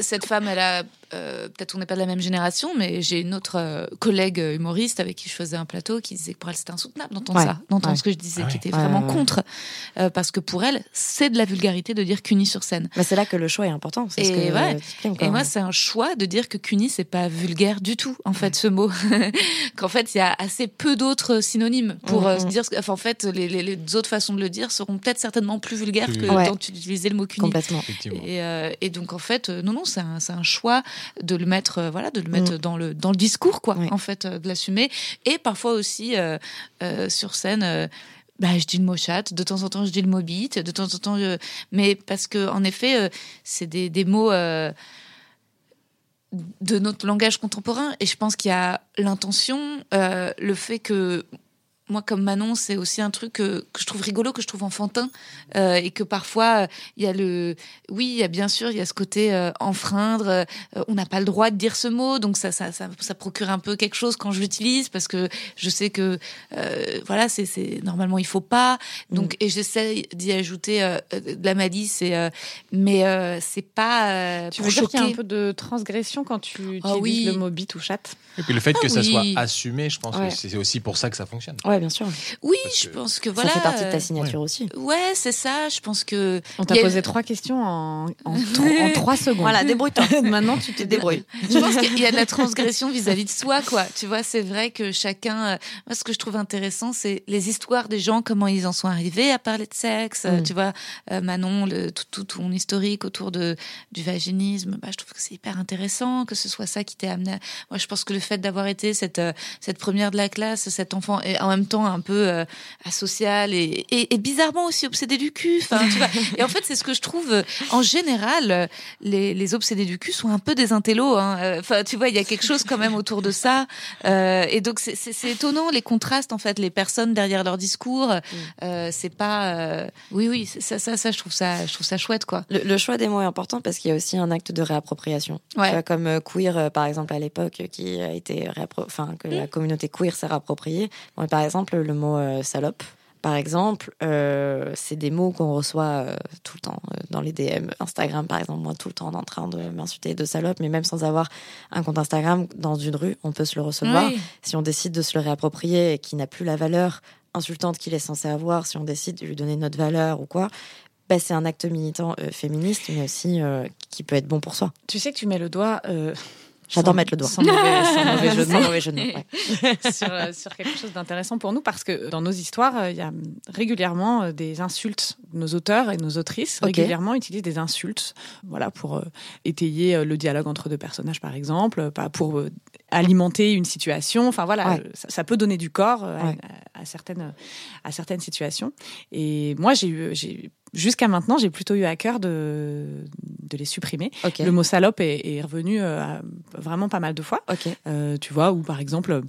cette femme, elle a euh, peut-être on n'est pas de la même génération, mais j'ai une autre euh, collègue humoriste avec qui je faisais un plateau qui disait que pour elle c'était insoutenable d'entendre ça, d'entendre ce que je disais, ah qui était vraiment contre, euh, parce que pour elle c'est de la vulgarité de dire Cuny sur scène. Mais c'est là que le choix est important. Et, que, et moi c'est un choix de dire que Cuny c'est pas vulgaire du tout en fait ce mot, (laughs) qu'en fait il y a assez peu d'autres synonymes pour mm, mm. dire, enfin, en fait les, les, autres façons de le dire seront peut-être certainement plus vulgaires que quand tu utilisais le mot Cuny. Complètement. Et, et, donc en fait non non c'est un, un choix de le mettre euh, voilà de le mettre mm. dans le dans le discours quoi en fait euh, de l'assumer. Et parfois aussi euh, sur scène bah, je dis le mot chat, de temps en temps je dis le mot beat, de temps en temps, mais parce que en effet, c'est des, des, mots de notre langage contemporain, et je pense qu'il y a l'intention, le fait que moi, comme Manon, c'est aussi un truc que, que, je trouve rigolo, que je trouve enfantin, euh, et que parfois il y a le, oui, il y a bien sûr, il y a ce côté euh, enfreindre. Euh, on n'a pas le droit de dire ce mot, donc ça, ça, ça, ça procure un peu quelque chose quand je l'utilise parce que je sais que, euh, voilà, c'est, c'est normalement il faut pas. Donc mm. et j'essaie d'y ajouter de la malice, et, mais c'est pas. tu veux dire qu'il y a un peu de transgression quand tu ah utilises le mot bit ou chat. Et puis le fait que ça soit assumé, je pense que c'est aussi pour ça que ça fonctionne bien sûr. Oui, je pense que voilà. Ça fait partie de ta signature aussi. Ouais, c'est ça. Je pense que. On t'a posé trois questions en, (laughs) en, trois secondes. Voilà, débrouille-toi. (laughs) Maintenant, tu te débrouilles. je pense qu'il y a de la transgression vis-à-vis de soi, quoi. Tu vois, c'est vrai que chacun. Euh, moi, ce que je trouve intéressant, c'est les histoires des gens, comment ils en sont arrivés à parler de sexe. Mm. Tu vois, euh, Manon, le, tout, tout, ton historique autour de, du vaginisme, bah, je trouve que c'est hyper intéressant que ce soit ça qui t'ait amené. Moi, je pense que le fait d'avoir été cette, euh, cette première de la classe, cet enfant, et en même temps un peu euh, asocial et, et, bizarrement aussi obsédé du cul. Enfin, tu vois. (laughs) Et en fait, c'est ce que je trouve euh, en général, euh, les, les, obsédés du cul sont un peu des intellos. Hein. Enfin, tu vois, il y a quelque chose quand même autour de ça. et donc, c'est étonnant les contrastes en fait, les personnes derrière leur discours. Mm. c'est pas. oui, oui, ça, ça, ça, je trouve ça, je trouve ça chouette, quoi. Le, choix des mots est important parce qu'il y a aussi un acte de réappropriation. Ouais. comme queer, par exemple, à l'époque, qui a été enfin que la mm. communauté queer s'est réappropriée. Bon, par exemple, le mot euh, salope. Par exemple, euh, c'est des mots qu'on reçoit euh, tout le temps dans les DM Instagram, par exemple. Moi, tout le temps en train de m'insulter de salope, mais même sans avoir un compte Instagram dans une rue, on peut se le recevoir. Si on décide de se le réapproprier et qui n'a plus la valeur insultante qu'il est censé avoir, si on décide de lui donner notre valeur ou quoi, bah, c'est un acte militant féministe, mais aussi qui peut être bon pour soi. Tu sais que tu mets le doigt J'adore mettre le doigt. Sans mauvais, (laughs) jeu de mots. (laughs) Euh, sur, quelque chose d'intéressant pour nous, parce que dans nos histoires, euh, il y a régulièrement euh, des insultes. Nos auteurs et nos autrices régulièrement utilisent des insultes, voilà, pour étayer le dialogue entre deux personnages, par exemple, pas pour alimenter une situation. Enfin voilà, ça, peut donner du corps à, certaines à certaines situations. Et moi, j'ai eu, jusqu'à maintenant, j'ai plutôt eu à cœur de de les supprimer. Le mot salope est, revenu euh, vraiment pas mal de fois. Euh, tu vois, ou par exemple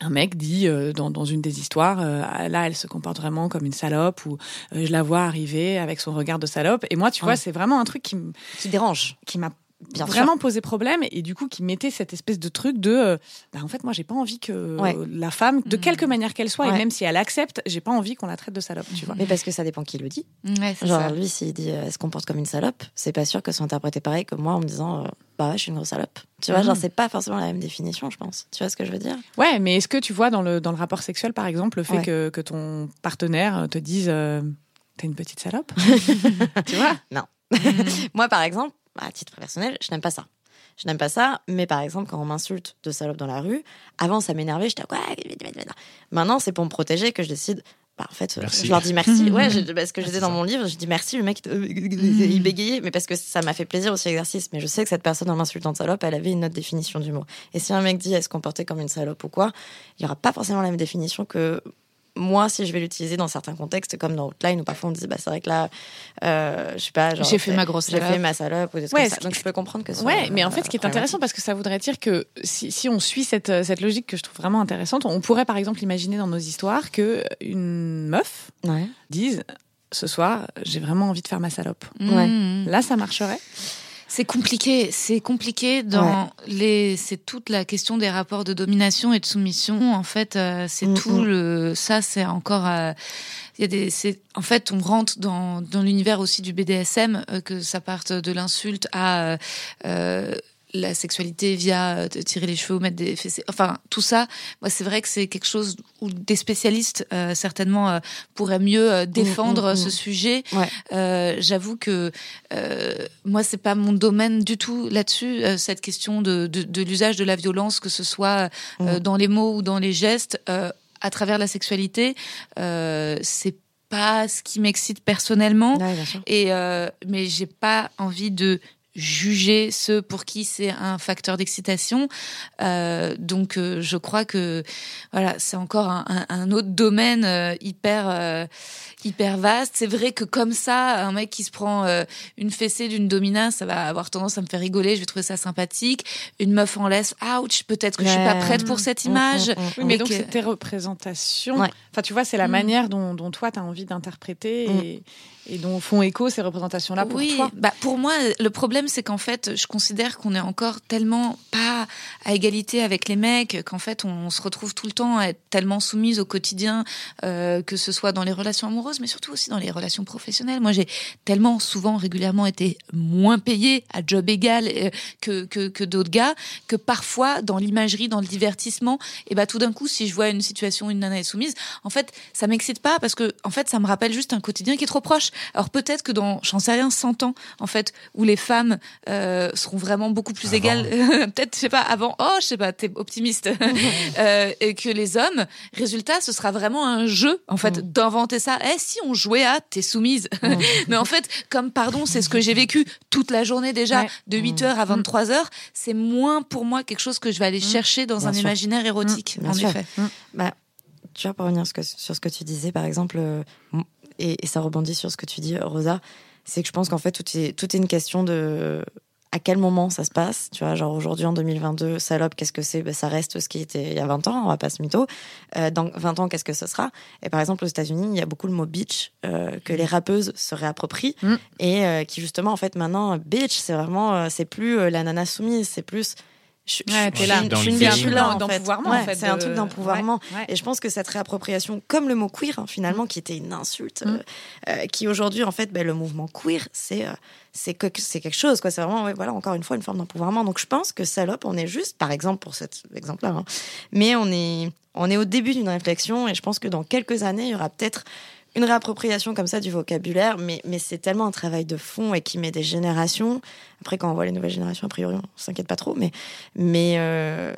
un mec dit euh, dans, une des histoires, là, elle se comporte vraiment comme une salope, ou je la vois arriver avec son regard de salope. Et moi, tu vois, c'est vraiment un truc qui, qui dérange, qui m'a vraiment posé problème et du coup qui mettait cette espèce de truc de euh, bah, en fait moi j'ai pas envie que la femme de quelque mmh. manière qu'elle soit et même si elle accepte j'ai pas envie qu'on la traite de salope tu vois. Mais parce que ça dépend qui le dit. Genre lui s'il dit euh, elle se comporte comme une salope c'est pas sûr que ce soit interprété pareil que moi en me disant euh, bah je suis une grosse salope tu vois genre mmh. c'est pas forcément la même définition je pense. Tu vois ce que je veux dire? Ouais mais est-ce que tu vois dans le dans le rapport sexuel par exemple le fait que, que ton partenaire te dise t'es une petite salope? (laughs) Tu vois? Non. (laughs) Moi par exemple à titre personnel, je n'aime pas ça. Je n'aime pas ça, mais par exemple, quand on m'insulte de salope dans la rue, avant ça m'énervait, j'étais quoi Maintenant, c'est pour me protéger que je décide bah, en fait, je leur dis merci. (laughs) ouais, je, parce que j'étais dans mon livre, je dis merci. Le mec, il bégayait, mais parce que ça m'a fait plaisir aussi l'exercice. Mais je sais que cette personne, en m'insultant de salope, elle avait une autre définition du mot. Et si un mec dit, est se comporter comme une salope ou quoi, il n'y aura pas forcément la même définition que moi, si je vais l'utiliser dans certains contextes, comme dans Outline, où parfois on me dit, bah, c'est vrai que là, euh, je sais pas, j'ai fait ma grosse J'ai fait ma salope ou des trucs ça. Donc je peux comprendre que ça. Ouais, mais en fait, ce qui est intéressant, parce que ça voudrait dire que si, si on suit cette, euh, cette logique que je trouve vraiment intéressante, on pourrait par exemple imaginer dans nos histoires que une meuf dise, ce soir, j'ai vraiment envie de faire ma salope. Ouais. Là, ça marcherait? C'est compliqué, c'est compliqué dans les, c'est toute la question des rapports de domination et de soumission. En fait, euh, c'est mm, tout mm. le, ça c'est encore, euh, il y a des, c'est, en fait, on rentre dans, dans l'univers aussi du BDSM, euh, que ça parte de l'insulte à la sexualité via euh, tirer les cheveux, mettre des fessées, enfin tout ça. Moi, c'est vrai que c'est quelque chose où des spécialistes euh, certainement euh, pourraient mieux défendre mmh, mmh, ce mmh. sujet. J'avoue que moi, c'est pas mon domaine du tout là-dessus. cette question de, de, de l'usage de la violence, que ce soit dans les mots ou dans les gestes, à travers la sexualité, c'est pas ce qui m'excite personnellement. et mais j'ai pas envie de juger ceux pour qui c'est un facteur d'excitation. Euh, donc, euh, je crois que voilà, c'est encore un, un, autre domaine euh, hyper euh, hyper vaste. C'est vrai que comme ça, un mec qui se prend une fessée d'une domina, ça va avoir tendance à me faire rigoler. Je vais trouver ça sympathique. Une meuf en laisse, ouch, peut-être que je suis pas prête pour cette mm, mm, image. Mm, oui, mais donc c'est tes représentations. Enfin, tu vois, c'est la manière dont, dont toi tu as envie d'interpréter et et dont font écho ces représentations-là pour oui, toi bah pour moi, le problème, c'est qu'en fait, je considère qu'on est encore tellement pas à égalité avec les mecs, qu'en fait, on, se retrouve tout le temps à être tellement soumise au quotidien, euh, que ce soit dans les relations amoureuses, mais surtout aussi dans les relations professionnelles. Moi, j'ai tellement souvent, régulièrement été moins payée à job égal euh, que, que, que d'autres gars, que parfois, dans l'imagerie, dans le divertissement, et bah tout d'un coup, si je vois une situation, une nana est soumise, en fait, ça m'excite pas parce que, en fait, ça me rappelle juste un quotidien qui est trop proche. Alors peut-être que dans, j'en sais rien, 100 ans, en fait, où les femmes euh, seront vraiment beaucoup plus égales, (laughs) peut-être, je sais pas, avant, oh, je sais pas, t'es optimiste, (laughs) euh, et que les hommes, résultat, ce sera vraiment un jeu, en fait, mm. d'inventer ça. Eh, si on jouait à t'es soumise. Mm. (laughs) Mais en fait, comme, pardon, c'est ce que j'ai vécu toute la journée déjà, de 8h à 23h, mm. c'est moins pour moi quelque chose que je vais aller chercher dans un imaginaire érotique, en effet. Bah, tu vois, pour revenir sur ce que tu disais, par exemple, euh, et, ça rebondit sur ce que tu dis, Rosa, c'est que je pense qu'en fait, tout est, tout est une question de à quel moment ça se passe. Tu vois, genre aujourd'hui en 2022, salope, qu'est-ce que c'est? Ben, Ça reste ce qui était il y a 20 ans, on va pas se mytho. Euh, dans 20 ans, qu'est-ce que ce sera? Et par exemple, aux États-Unis, il y a beaucoup le mot bitch euh, que les rappeuses se réapproprient mm. et euh, qui justement, en fait, maintenant, bitch, c'est vraiment, c'est plus la nana soumise, c'est plus je, ouais, je, là. je suis une vertu d'empouvoirment. En fait, c'est un truc d'empouvoirment. Et je pense que cette réappropriation, comme le mot queer, hein, finalement, qui était une insulte, mm. euh, euh, qui aujourd'hui, en fait, ben, le mouvement queer, c'est euh, c'est quelque chose. quoi. C'est vraiment, voilà, encore une fois, une forme d'empouvoirment. Donc je pense que salope, on est juste, par exemple, pour cet exemple-là, hein, mais on est, on est au début d'une réflexion et je pense que dans quelques années, il y aura peut-être une réappropriation comme ça du vocabulaire, mais, mais c'est tellement un travail de fond et qui met des générations. Après, quand on voit les nouvelles générations, a priori, on s'inquiète pas trop, mais, mais euh,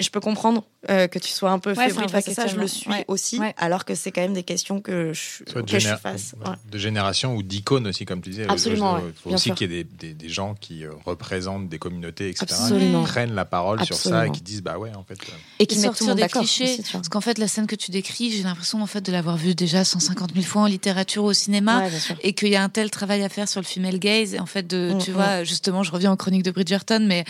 je peux comprendre euh, que tu sois un peu fébrile face à ça. Je le suis aussi, alors que c'est quand même des questions que je, que je face. De génération ou d'icônes aussi, comme tu disais. Absolument. Il faut aussi qu'il y ait des, des, gens qui euh, représentent des communautés, etc., qui prennent la parole sur ça et qui disent bah ouais, en fait. Euh, et qui mettent tout le monde d'accord. Parce qu'en fait, la scène que tu décris, j'ai l'impression en fait de l'avoir vue déjà 150 000 fois en littérature ou au cinéma, et qu'il y a un tel travail à faire sur le female gaze. Et en fait, de, mm, tu vois, mm. justement, je reviens en chronique de Bridgerton, mais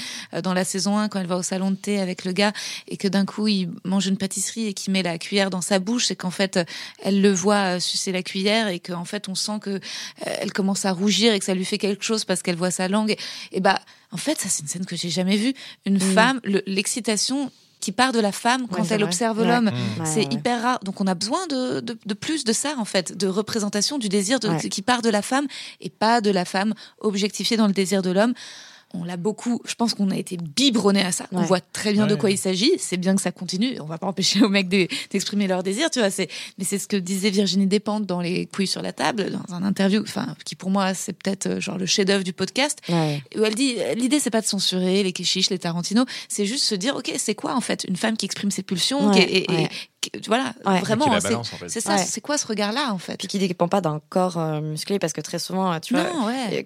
dans la saison 1, quand elle va au salon de thé avec le gars, et que d'un coup il mange une pâtisserie et qu'il met la cuillère dans sa bouche, c'est qu'en fait elle le voit sucer la cuillère et qu'en fait on sent que euh, elle commence à rougir et que ça lui fait quelque chose parce qu'elle voit sa langue. Et, bah en fait ça c'est une scène que j'ai jamais vue. Une mm. femme, l'excitation qui part de la femme quand elle observe l'homme. Mm. c'est hyper rare. Donc on a besoin de, de, plus de ça, en fait, de représentation du désir de, qui part de la femme et pas de la femme objectifiée dans le désir de l'homme. On l'a beaucoup. Je pense qu'on a été biberonné à ça. On voit très bien de quoi il s'agit. C'est bien que ça continue. On va pas empêcher aux mecs d'exprimer leurs désirs, tu vois. C'est, mais c'est ce que disait Virginie Despentes dans les couilles sur la table, dans un interview, enfin, qui pour moi c'est peut-être euh, genre le chef-d'œuvre du podcast, où elle dit l'idée c'est pas de censurer les Keshish, les Tarantino, c'est juste se dire ok c'est quoi en fait une femme qui exprime ses pulsions, et, voilà, vraiment, c'est ça, c'est quoi ce regard-là en fait? Puis qui dépend pas d'un corps euh, musclé, parce que très souvent, tu vois,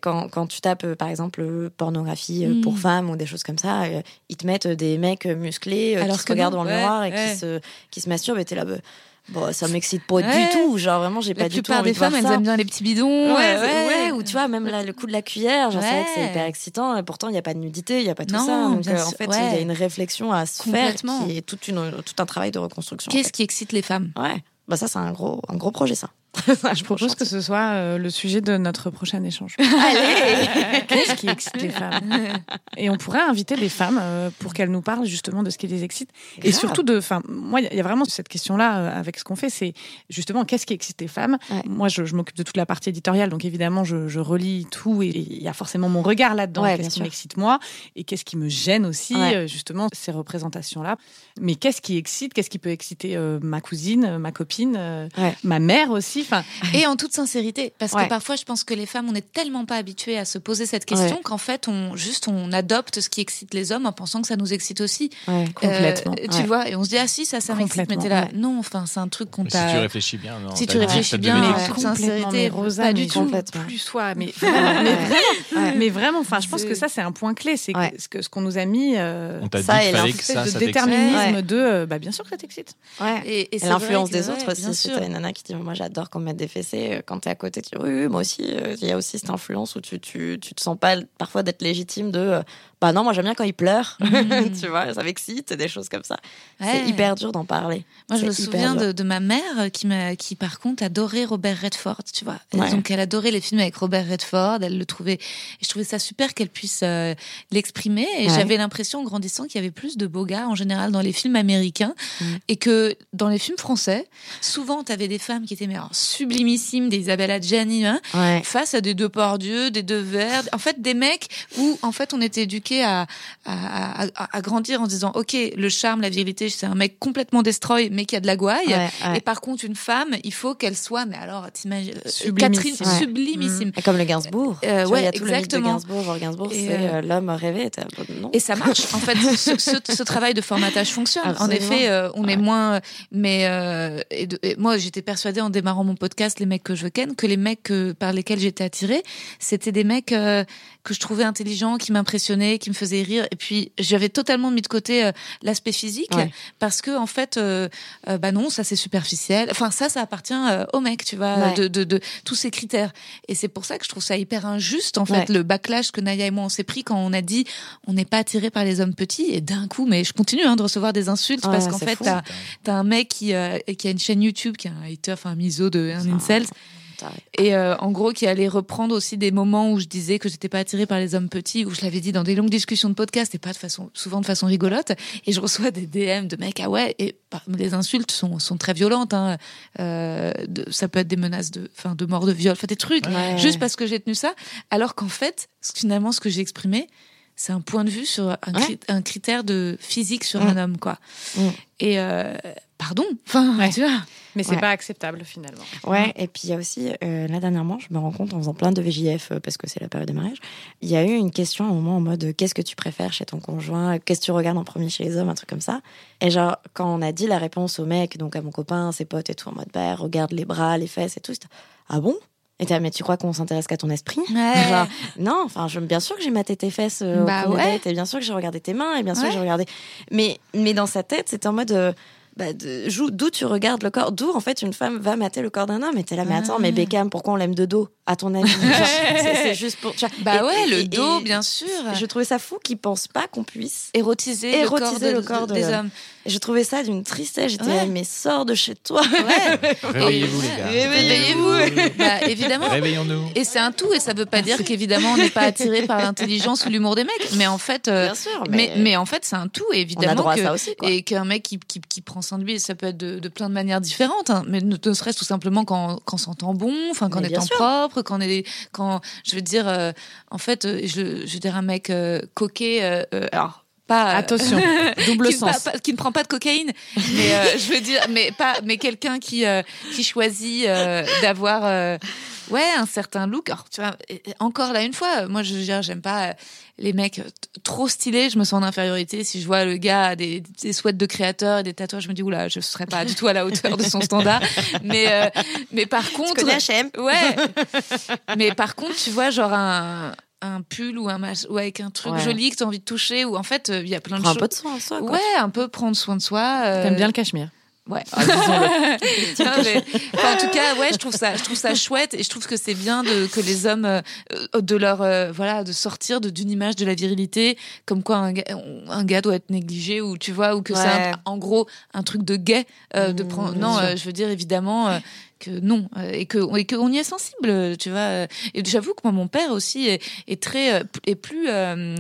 quand, quand, tu tapes euh, par exemple pornographie euh, pour mm. femmes ou des choses comme ça, ils te mettent des mecs musclés Alors qui se regardent dans le miroir et qui se, qui se masturbent et t'es là. Bah, bon, ça m'excite pas du tout. Genre, vraiment, j'ai pas du tout. La plupart des femmes, elles aiment bien les petits bidons. Ouais, ouais, Ou tu vois, même là, le coup de la cuillère, genre, c'est c'est hyper excitant. Et pourtant, il n'y a pas de nudité, il n'y a pas tout ça. Donc, en fait, il y a une réflexion à se faire qui est toute une, tout un travail de reconstruction. Qu'est-ce qui excite les femmes? Ouais. Bah, ça, c'est un gros, un gros projet, ça. (laughs) je propose que ce soit euh, le sujet de notre prochain échange. (laughs) Allez (laughs) Qu'est-ce qui excite les femmes? Et on pourrait inviter des femmes euh, pour qu'elles nous parlent justement de ce qui les excite. Et surtout de. Enfin, moi, il y a vraiment cette question-là euh, avec ce qu'on fait c'est justement qu'est-ce qui excite les femmes? Moi, je, m'occupe de toute la partie éditoriale, donc évidemment, je, relis tout et il y a forcément mon regard là-dedans. qu'est-ce qui m'excite moi Et qu'est-ce qui me gêne aussi, justement, ces représentations-là. Mais qu'est-ce qui excite? Qu'est-ce qui peut exciter ma cousine, ma copine, ma mère aussi? Et en toute sincérité, parce que parfois, je pense que les femmes, on n'est tellement pas habituées à se poser cette question qu'en fait, on juste on adopte ce qui excite les hommes en pensant que ça nous excite aussi. complètement. Euh, tu vois, et on se dit ah si ça, ça m'excite, mais t'es là, non, enfin c'est un truc qu'on t'a. Si tu réfléchis bien, non, si tu réfléchis bien, en toute sincérité, pas du tout. Plus soi, mais (laughs) vraiment, mais vraiment, enfin, je pense que ça c'est un point clé, c'est ce que ce qu'on nous a mis. Euh, on t'a dit que ça, de déterminisme de, euh, bah bien sûr que ça t'excite. Et l'influence des autres aussi. Si t'as une nana qui dit moi j'adore quand mettre des fessées euh, quand tu es à côté. Tu dis, oui, moi aussi, euh, il y a aussi cette influence où tu, tu, tu te sens pas parfois d'être légitime de euh, bah non, moi j'aime bien quand il pleure, mm. (laughs) tu vois, ça m'excite, des choses comme ça. C'est hyper dur d'en parler. Moi je me souviens de, de, ma mère qui, m'a, qui par contre adorait Robert Redford, tu vois. Donc elle adorait les films avec Robert Redford, elle le trouvait, je trouvais ça super qu'elle puisse euh, l'exprimer. Et j'avais l'impression en grandissant qu'il y avait plus de beaux gars en général dans les films américains mm. et que dans les films français, souvent tu avais des femmes qui étaient mais, sublimissimes, des Isabella Gianni, hein, face à des deux Dieu, des deux Verts, en fait des mecs où en fait on était éduqués à, à, grandir en disant ok le charme la virilité c'est un mec complètement destroy mais qui a de la gouaille. Et par contre une femme il faut qu'elle soit mais alors t'imagines euh, Catherine sublimissime. Mmh. comme le Gainsbourg. Euh, ouais exactement. Gainsbourg. Gainsbourg c'est euh, l'homme rêvé. Et ça marche. En fait ce, travail de formatage fonctionne. En effet on est moins mais et, moi j'étais persuadée en démarrant mon podcast les mecs que je ken que les mecs par lesquels j'étais attirée c'était des mecs que je trouvais intelligents qui m'impressionnaient qui me faisait rire. Et puis j'avais totalement mis de côté euh, l'aspect physique parce que en fait, euh, euh, bah non, ça c'est superficiel. Enfin ça, ça appartient au mec, tu vois, de, de, de, tous ces critères. Et c'est pour ça que je trouve ça hyper injuste en fait le backlash que Naya et moi on s'est pris quand on a dit on n'est pas attiré par les hommes petits. Et d'un coup, mais je continue hein, de recevoir des insultes parce qu'en fait t'as as un mec qui qui a une chaîne YouTube qui a un hater, enfin un miso de un incel. Et euh, en gros, qui allait reprendre aussi des moments où je disais que j'étais pas attirée par les hommes petits, où je l'avais dit dans des longues discussions de podcast et pas de façon, souvent de façon rigolote. Et je reçois des DM de mecs, ah ouais, et bah, les insultes sont, sont très violentes. Hein. Euh, de, ça peut être des menaces de, fin, de mort, de viol, enfin des trucs, juste parce que j'ai tenu ça. Alors qu'en fait, finalement, ce que j'ai exprimé, c'est un point de vue sur un, un, critère de physique sur mm. un homme, quoi. Mm. Et euh, pardon, enfin, tu vois. Mais c'est pas acceptable finalement. Ouais, et puis il y a aussi, euh, là dernièrement, je me rends compte en faisant plein de VJF, euh, parce que c'est la période de mariage, il y a eu une question à un moment en mode qu'est-ce que tu préfères chez ton conjoint Qu'est-ce que tu regardes en premier chez les hommes Un truc comme ça. Et genre, quand on a dit la réponse au mec, donc à mon copain, ses potes et tout, en mode bah, regarde les bras, les fesses et tout, ah bon? Mais tu crois qu'on s'intéresse qu'à ton esprit? Genre, Non, enfin, je, bien sûr que j'ai maté tes fesses euh, bah au ouais. et bien sûr que j'ai regardé tes mains, et bien sûr que j'ai regardé. Mais, mais dans sa tête, c'était en mode. Euh, bah, d'où tu regardes le corps? D'où, en fait, une femme va mater le corps d'un homme? Et t'es là, mais attends, mais Beckham, pourquoi on l'aime de dos, à ton avis? (laughs) C'est juste pour. Bah ouais, le dos, bien sûr. Je trouvais ça fou qu'ils pensent pas qu'on puisse érotiser, érotiser le corps, des hommes. Je trouvais ça d'une tristesse. J'étais Ouais. mais sors de chez toi. Ouais. (laughs) Réveillez-vous, les gars. Réveillez-vous. Bah, évidemment. Réveillons-nous. Et c'est un tout, et ça veut pas dire qu'évidemment on n'est pas attiré par l'intelligence ou l'humour des mecs, mais en fait, euh, Bien sûr, mais, mais, mais en fait c'est un tout, et on a évidemment droit que, à ça aussi. Quoi. et qu'un mec qui, qui, qui prend soin de lui, ça peut être de, de plein de manières différentes, hein, mais ne, ne serait-ce tout simplement quand, quand on s'entend bon, enfin quand on Mais est en propre, quand on est, quand, je veux dire, euh, en fait, euh, je, je veux dire un mec euh, coquet, alors pas euh, Attention, double (laughs) qui, sens. pas- qui ne prend pas de cocaïne, mais euh, je veux dire, mais pas, mais quelqu'un qui euh, qui choisit euh, d'avoir euh, ouais un certain look. Alors, tu vois, encore là une fois, moi je veux dire, j'aime pas les mecs trop stylés. Je me sens en infériorité si je vois le gars a des, des sweats de créateur et des tatouages. Je me dis oula, je serais pas du tout à la hauteur de son standard. Mais euh, mais par Tu contre, connais H&M Ouais. Mais par contre, tu vois, genre un, un pull ou un ou avec un truc Ouais. joli que tu as envie de toucher, ou en fait, euh, il y a plein de Prends un choses. peu de soin en soi. Quoi. Ouais, un peu prendre soin de soi. euh, T'aimes bien le cachemire Ouais. (laughs) Non, mais- enfin, en tout cas, ouais, je trouve ça, je trouve ça chouette et je trouve que c'est bien de que les hommes euh, de leur euh, voilà de sortir de- d'une image de la virilité comme quoi un gars, un gars doit être négligé ou tu vois ou que c'est un- en gros un truc de gay euh, de Mmh, prendre. Non, euh, je veux dire évidemment. euh, que non et que et qu'on y est sensible tu vois et j'avoue que moi mon père aussi est, est très est plus euh,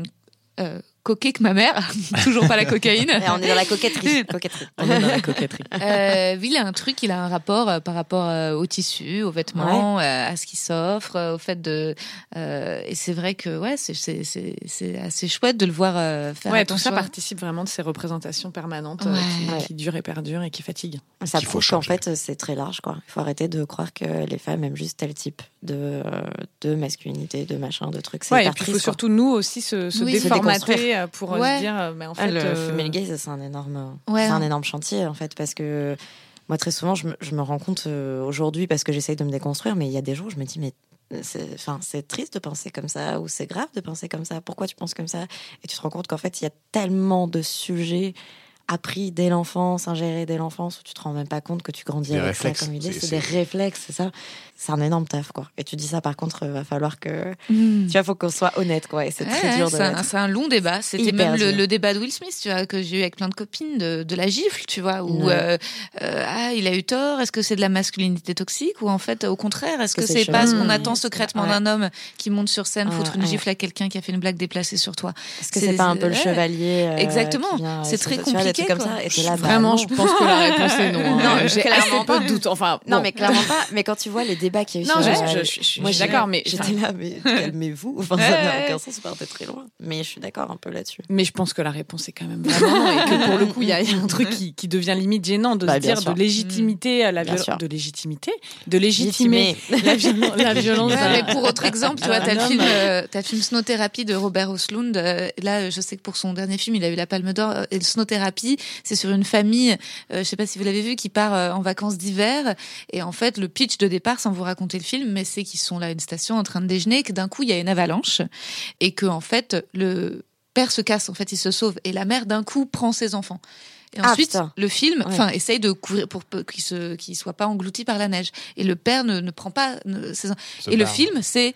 euh, coquet que ma mère (laughs) toujours pas la cocaïne on est dans la coquetterie. (laughs) coquetterie. On est dans la coquetterie. euh, il a un truc, il a un rapport euh, par rapport euh, au tissu, aux vêtements, euh, à ce qui s'offre, euh, au fait de. euh, et c'est vrai que ouais, c'est c'est c'est c'est assez chouette de le voir euh, faire Ouais, tout ça participe vraiment de ces représentations permanentes euh, Ouais. qui, qui durent et perdurent et qui fatiguent. Ça faut prouve qu'en fait, c'est très large. quoi. Il faut arrêter de croire que les femmes aiment juste tel type de, de masculinité, de machin, de trucs. C'est Ouais, et puis il faut quoi. surtout nous aussi se, se Oui, déformater. Euh, pour euh, Ouais. se dire, euh, mais en Ah, fait, le euh, female gaze, c'est un énorme, Ouais. c'est un énorme chantier en fait, parce que moi très souvent, je me, je me rends compte euh, aujourd'hui parce que j'essaye de me déconstruire, mais il y a des jours, où je me dis mais c'est, enfin, c'est triste de penser comme ça ou c'est grave de penser comme ça. Pourquoi tu penses comme ça? Et tu te rends compte qu'en fait, il y a tellement de sujets appris dès l'enfance, ingérés dès l'enfance, où tu te rends même pas compte que tu grandis Des avec réflexes. ça comme idée. C'est- des réflexes, c'est ça. C'est un énorme taf, quoi. Et tu dis ça, par contre, va falloir que, Mm. tu vois, faut qu'on soit honnête, quoi. Et c'est très Ouais, dur de c'est un, l'être. c'est un long débat. C'était même le, le débat de Will Smith, tu vois, que j'ai eu avec plein de copines de, de la gifle, tu vois, où euh, euh, ah il a eu tort. Est-ce que c'est de la masculinité toxique ou en fait au contraire, est-ce Que que c'est pas ce qu'on Mmh. attend secrètement Ouais. d'un homme qui monte sur scène Ouais, foutre une ouais. gifle à quelqu'un qui a fait une blague déplacée sur toi? Est-ce que c'est- pas un peu le chevalier euh, Exactement. C'est très compliqué, trucs comme ça. Et là, bah, vraiment, je pense que la réponse est non. hein. J'ai assez peu pas. de doutes. Enfin, Non, bon. mais clairement pas. Mais quand tu vois les débats qu'il y a eu Non, sur je, la- je- je- Moi, d'accord, mais (laughs) J'étais là, mais (laughs) calmez-vous. Enfin, ça n'a aucun sens, c'est très très loin. Mais je suis d'accord un peu là-dessus. Mais je pense que la réponse est quand même vraiment non, et que pour le coup, il y, a un truc qui, qui devient limite gênant de Bah, se dire sûr. de légitimité à la violence, de légitimité, de légitimer la, viol- la (laughs) violence. Ouais, d'un- mais pour autre exemple, tu vois, t'as le film, euh, t'as le film Snow-thérapie de Robert Oslund. Euh, là, je sais que pour son dernier film, il a eu la Palme d'Or. Euh, Et le C'est sur une famille, euh, je sais pas si vous l'avez vu, qui part euh, en vacances d'hiver. Et en fait, le pitch de départ, sans vous raconter le film, mais c'est qu'ils sont là à une station en train de déjeuner, que d'un coup, il y a une avalanche. Et que, en fait, le père se casse, en fait, il se sauve. Et la mère, d'un coup, prend ses enfants. Et Ah, ensuite, le film, Ouais. enfin, essaye de couvrir pour qu'il se, qu'il soit pas englouti par la neige. Et le père ne, ne prend pas ne- ses enfants. Et le film, c'est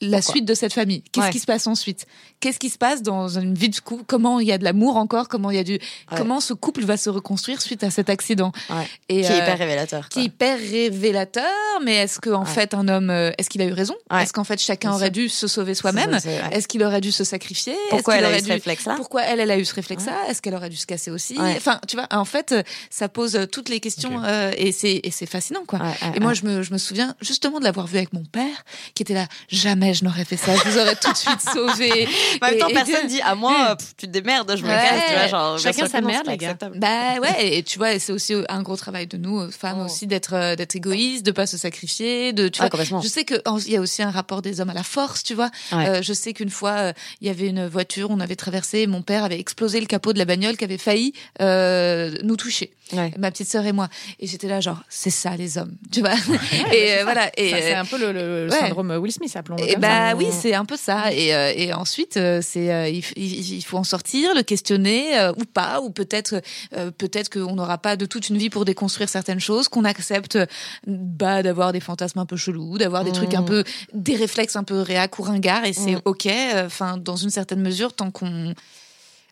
la Pourquoi suite de cette famille. Qu'est-ce Ouais. qui se passe ensuite? Qu'est-ce qui se passe dans une vie de couple Comment il y a de l'amour encore Comment il y a du Comment ce couple va se reconstruire suite à cet accident? Ouais. Et Qui est euh, hyper révélateur. qui est quoi. hyper révélateur. Mais est-ce que en Ouais. fait un homme, euh, est-ce qu'il a eu raison? Est-ce qu'en fait chacun Bien aurait sûr. dû se sauver soi-même? Est-ce qu'il aurait dû se sacrifier? Pourquoi elle a eu aurait ce dû réflexe-là? pourquoi elle, elle a eu ce réflexe-là? Est-ce qu'elle aurait dû se casser aussi? Enfin, tu vois, en fait, ça pose euh, toutes les questions euh, et c'est et c'est fascinant, quoi. Et moi, je me, je me souviens justement de l'avoir vu avec mon père, qui était là. Jamais je n'aurais fait ça. Je vous aurais tout de suite sauvé. (laughs) En même temps, et- personne dit à moi, (laughs) pff, tu te démerdes, je me Ouais. casse. Tu vois, genre, bien Chacun sa merde, les gars. Bah ouais, et, tu vois, c'est aussi un gros travail de nous, euh, femmes Oh. aussi, d'être euh, d'être égoïste, de pas se sacrifier, de tu vois. complètement. Je sais que en- il y a aussi un rapport des hommes à la force, tu vois. Ouais. Euh, je sais qu'une fois, euh, il y avait une voiture, on avait traversé, mon père avait explosé le capot de la bagnole qui avait failli euh, nous toucher, Ouais. ma petite sœur et moi. Et j'étais là, genre, c'est ça les hommes, tu vois. (laughs) et euh, voilà. Et Ça, c'est euh, un peu le, le- le ouais. syndrome Will Smith, appelons-le et comme bah ça. oui, c'est un peu ça. Et, euh, et ensuite, c'est euh, il, faut en sortir, le questionner euh, ou pas, ou peut-être euh, peut-être qu'on n'aura pas de toute une vie pour déconstruire certaines choses, qu'on accepte bah d'avoir des fantasmes un peu chelous, d'avoir des trucs un Mm. peu des réflexes un peu réac ou ringards, et c'est Mm. ok. Enfin, dans une certaine mesure, tant qu'on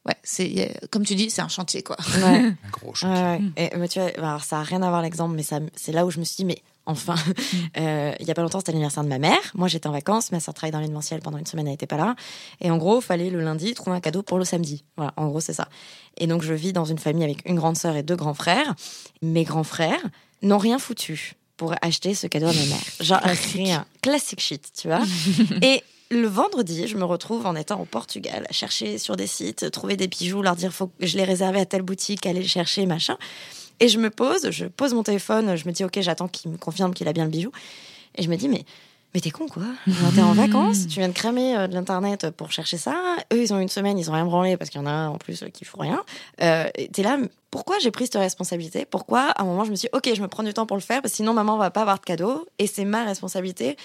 ouais, c'est comme tu dis, c'est un chantier quoi. Ouais. (laughs) Un gros chantier. Ouais, ouais. Et, mais tu vois, alors ça a rien à voir l'exemple, mais ça, c'est là où je me suis dit, mais enfin, (laughs) euh, il y a pas longtemps, c'était l'anniversaire de ma mère. Moi, j'étais en vacances, ma soeur travaille dans l'événementiel pendant une semaine, elle était pas là. Et en gros, fallait le lundi trouver un cadeau pour le samedi. Voilà, en gros, c'est ça. Et donc, je vis dans une famille avec une grande sœur et deux grands frères. Mes grands frères n'ont rien foutu pour acheter ce cadeau à ma mère. Genre rien. Classic shit, tu vois. (laughs) et le vendredi, je me retrouve en étant au Portugal à chercher sur des sites, trouver des bijoux, leur dire faut que je les réserve à telle boutique, aller le chercher, machin. Et je me pose, je pose mon téléphone, je me dis ok, j'attends qu'il me confirme qu'il a bien le bijou. Et je me dis mais mais t'es con quoi T'es en vacances, tu viens de cramer euh, de l'internet pour chercher ça. Eux ils ont une semaine, ils ont rien branlé parce qu'il y en a un en plus euh, qui font rien. Euh, t'es là, pourquoi j'ai pris cette responsabilité? Pourquoi à un moment je me suis ok, je me prends du temps pour le faire parce que sinon maman va pas avoir de cadeau et c'est ma responsabilité.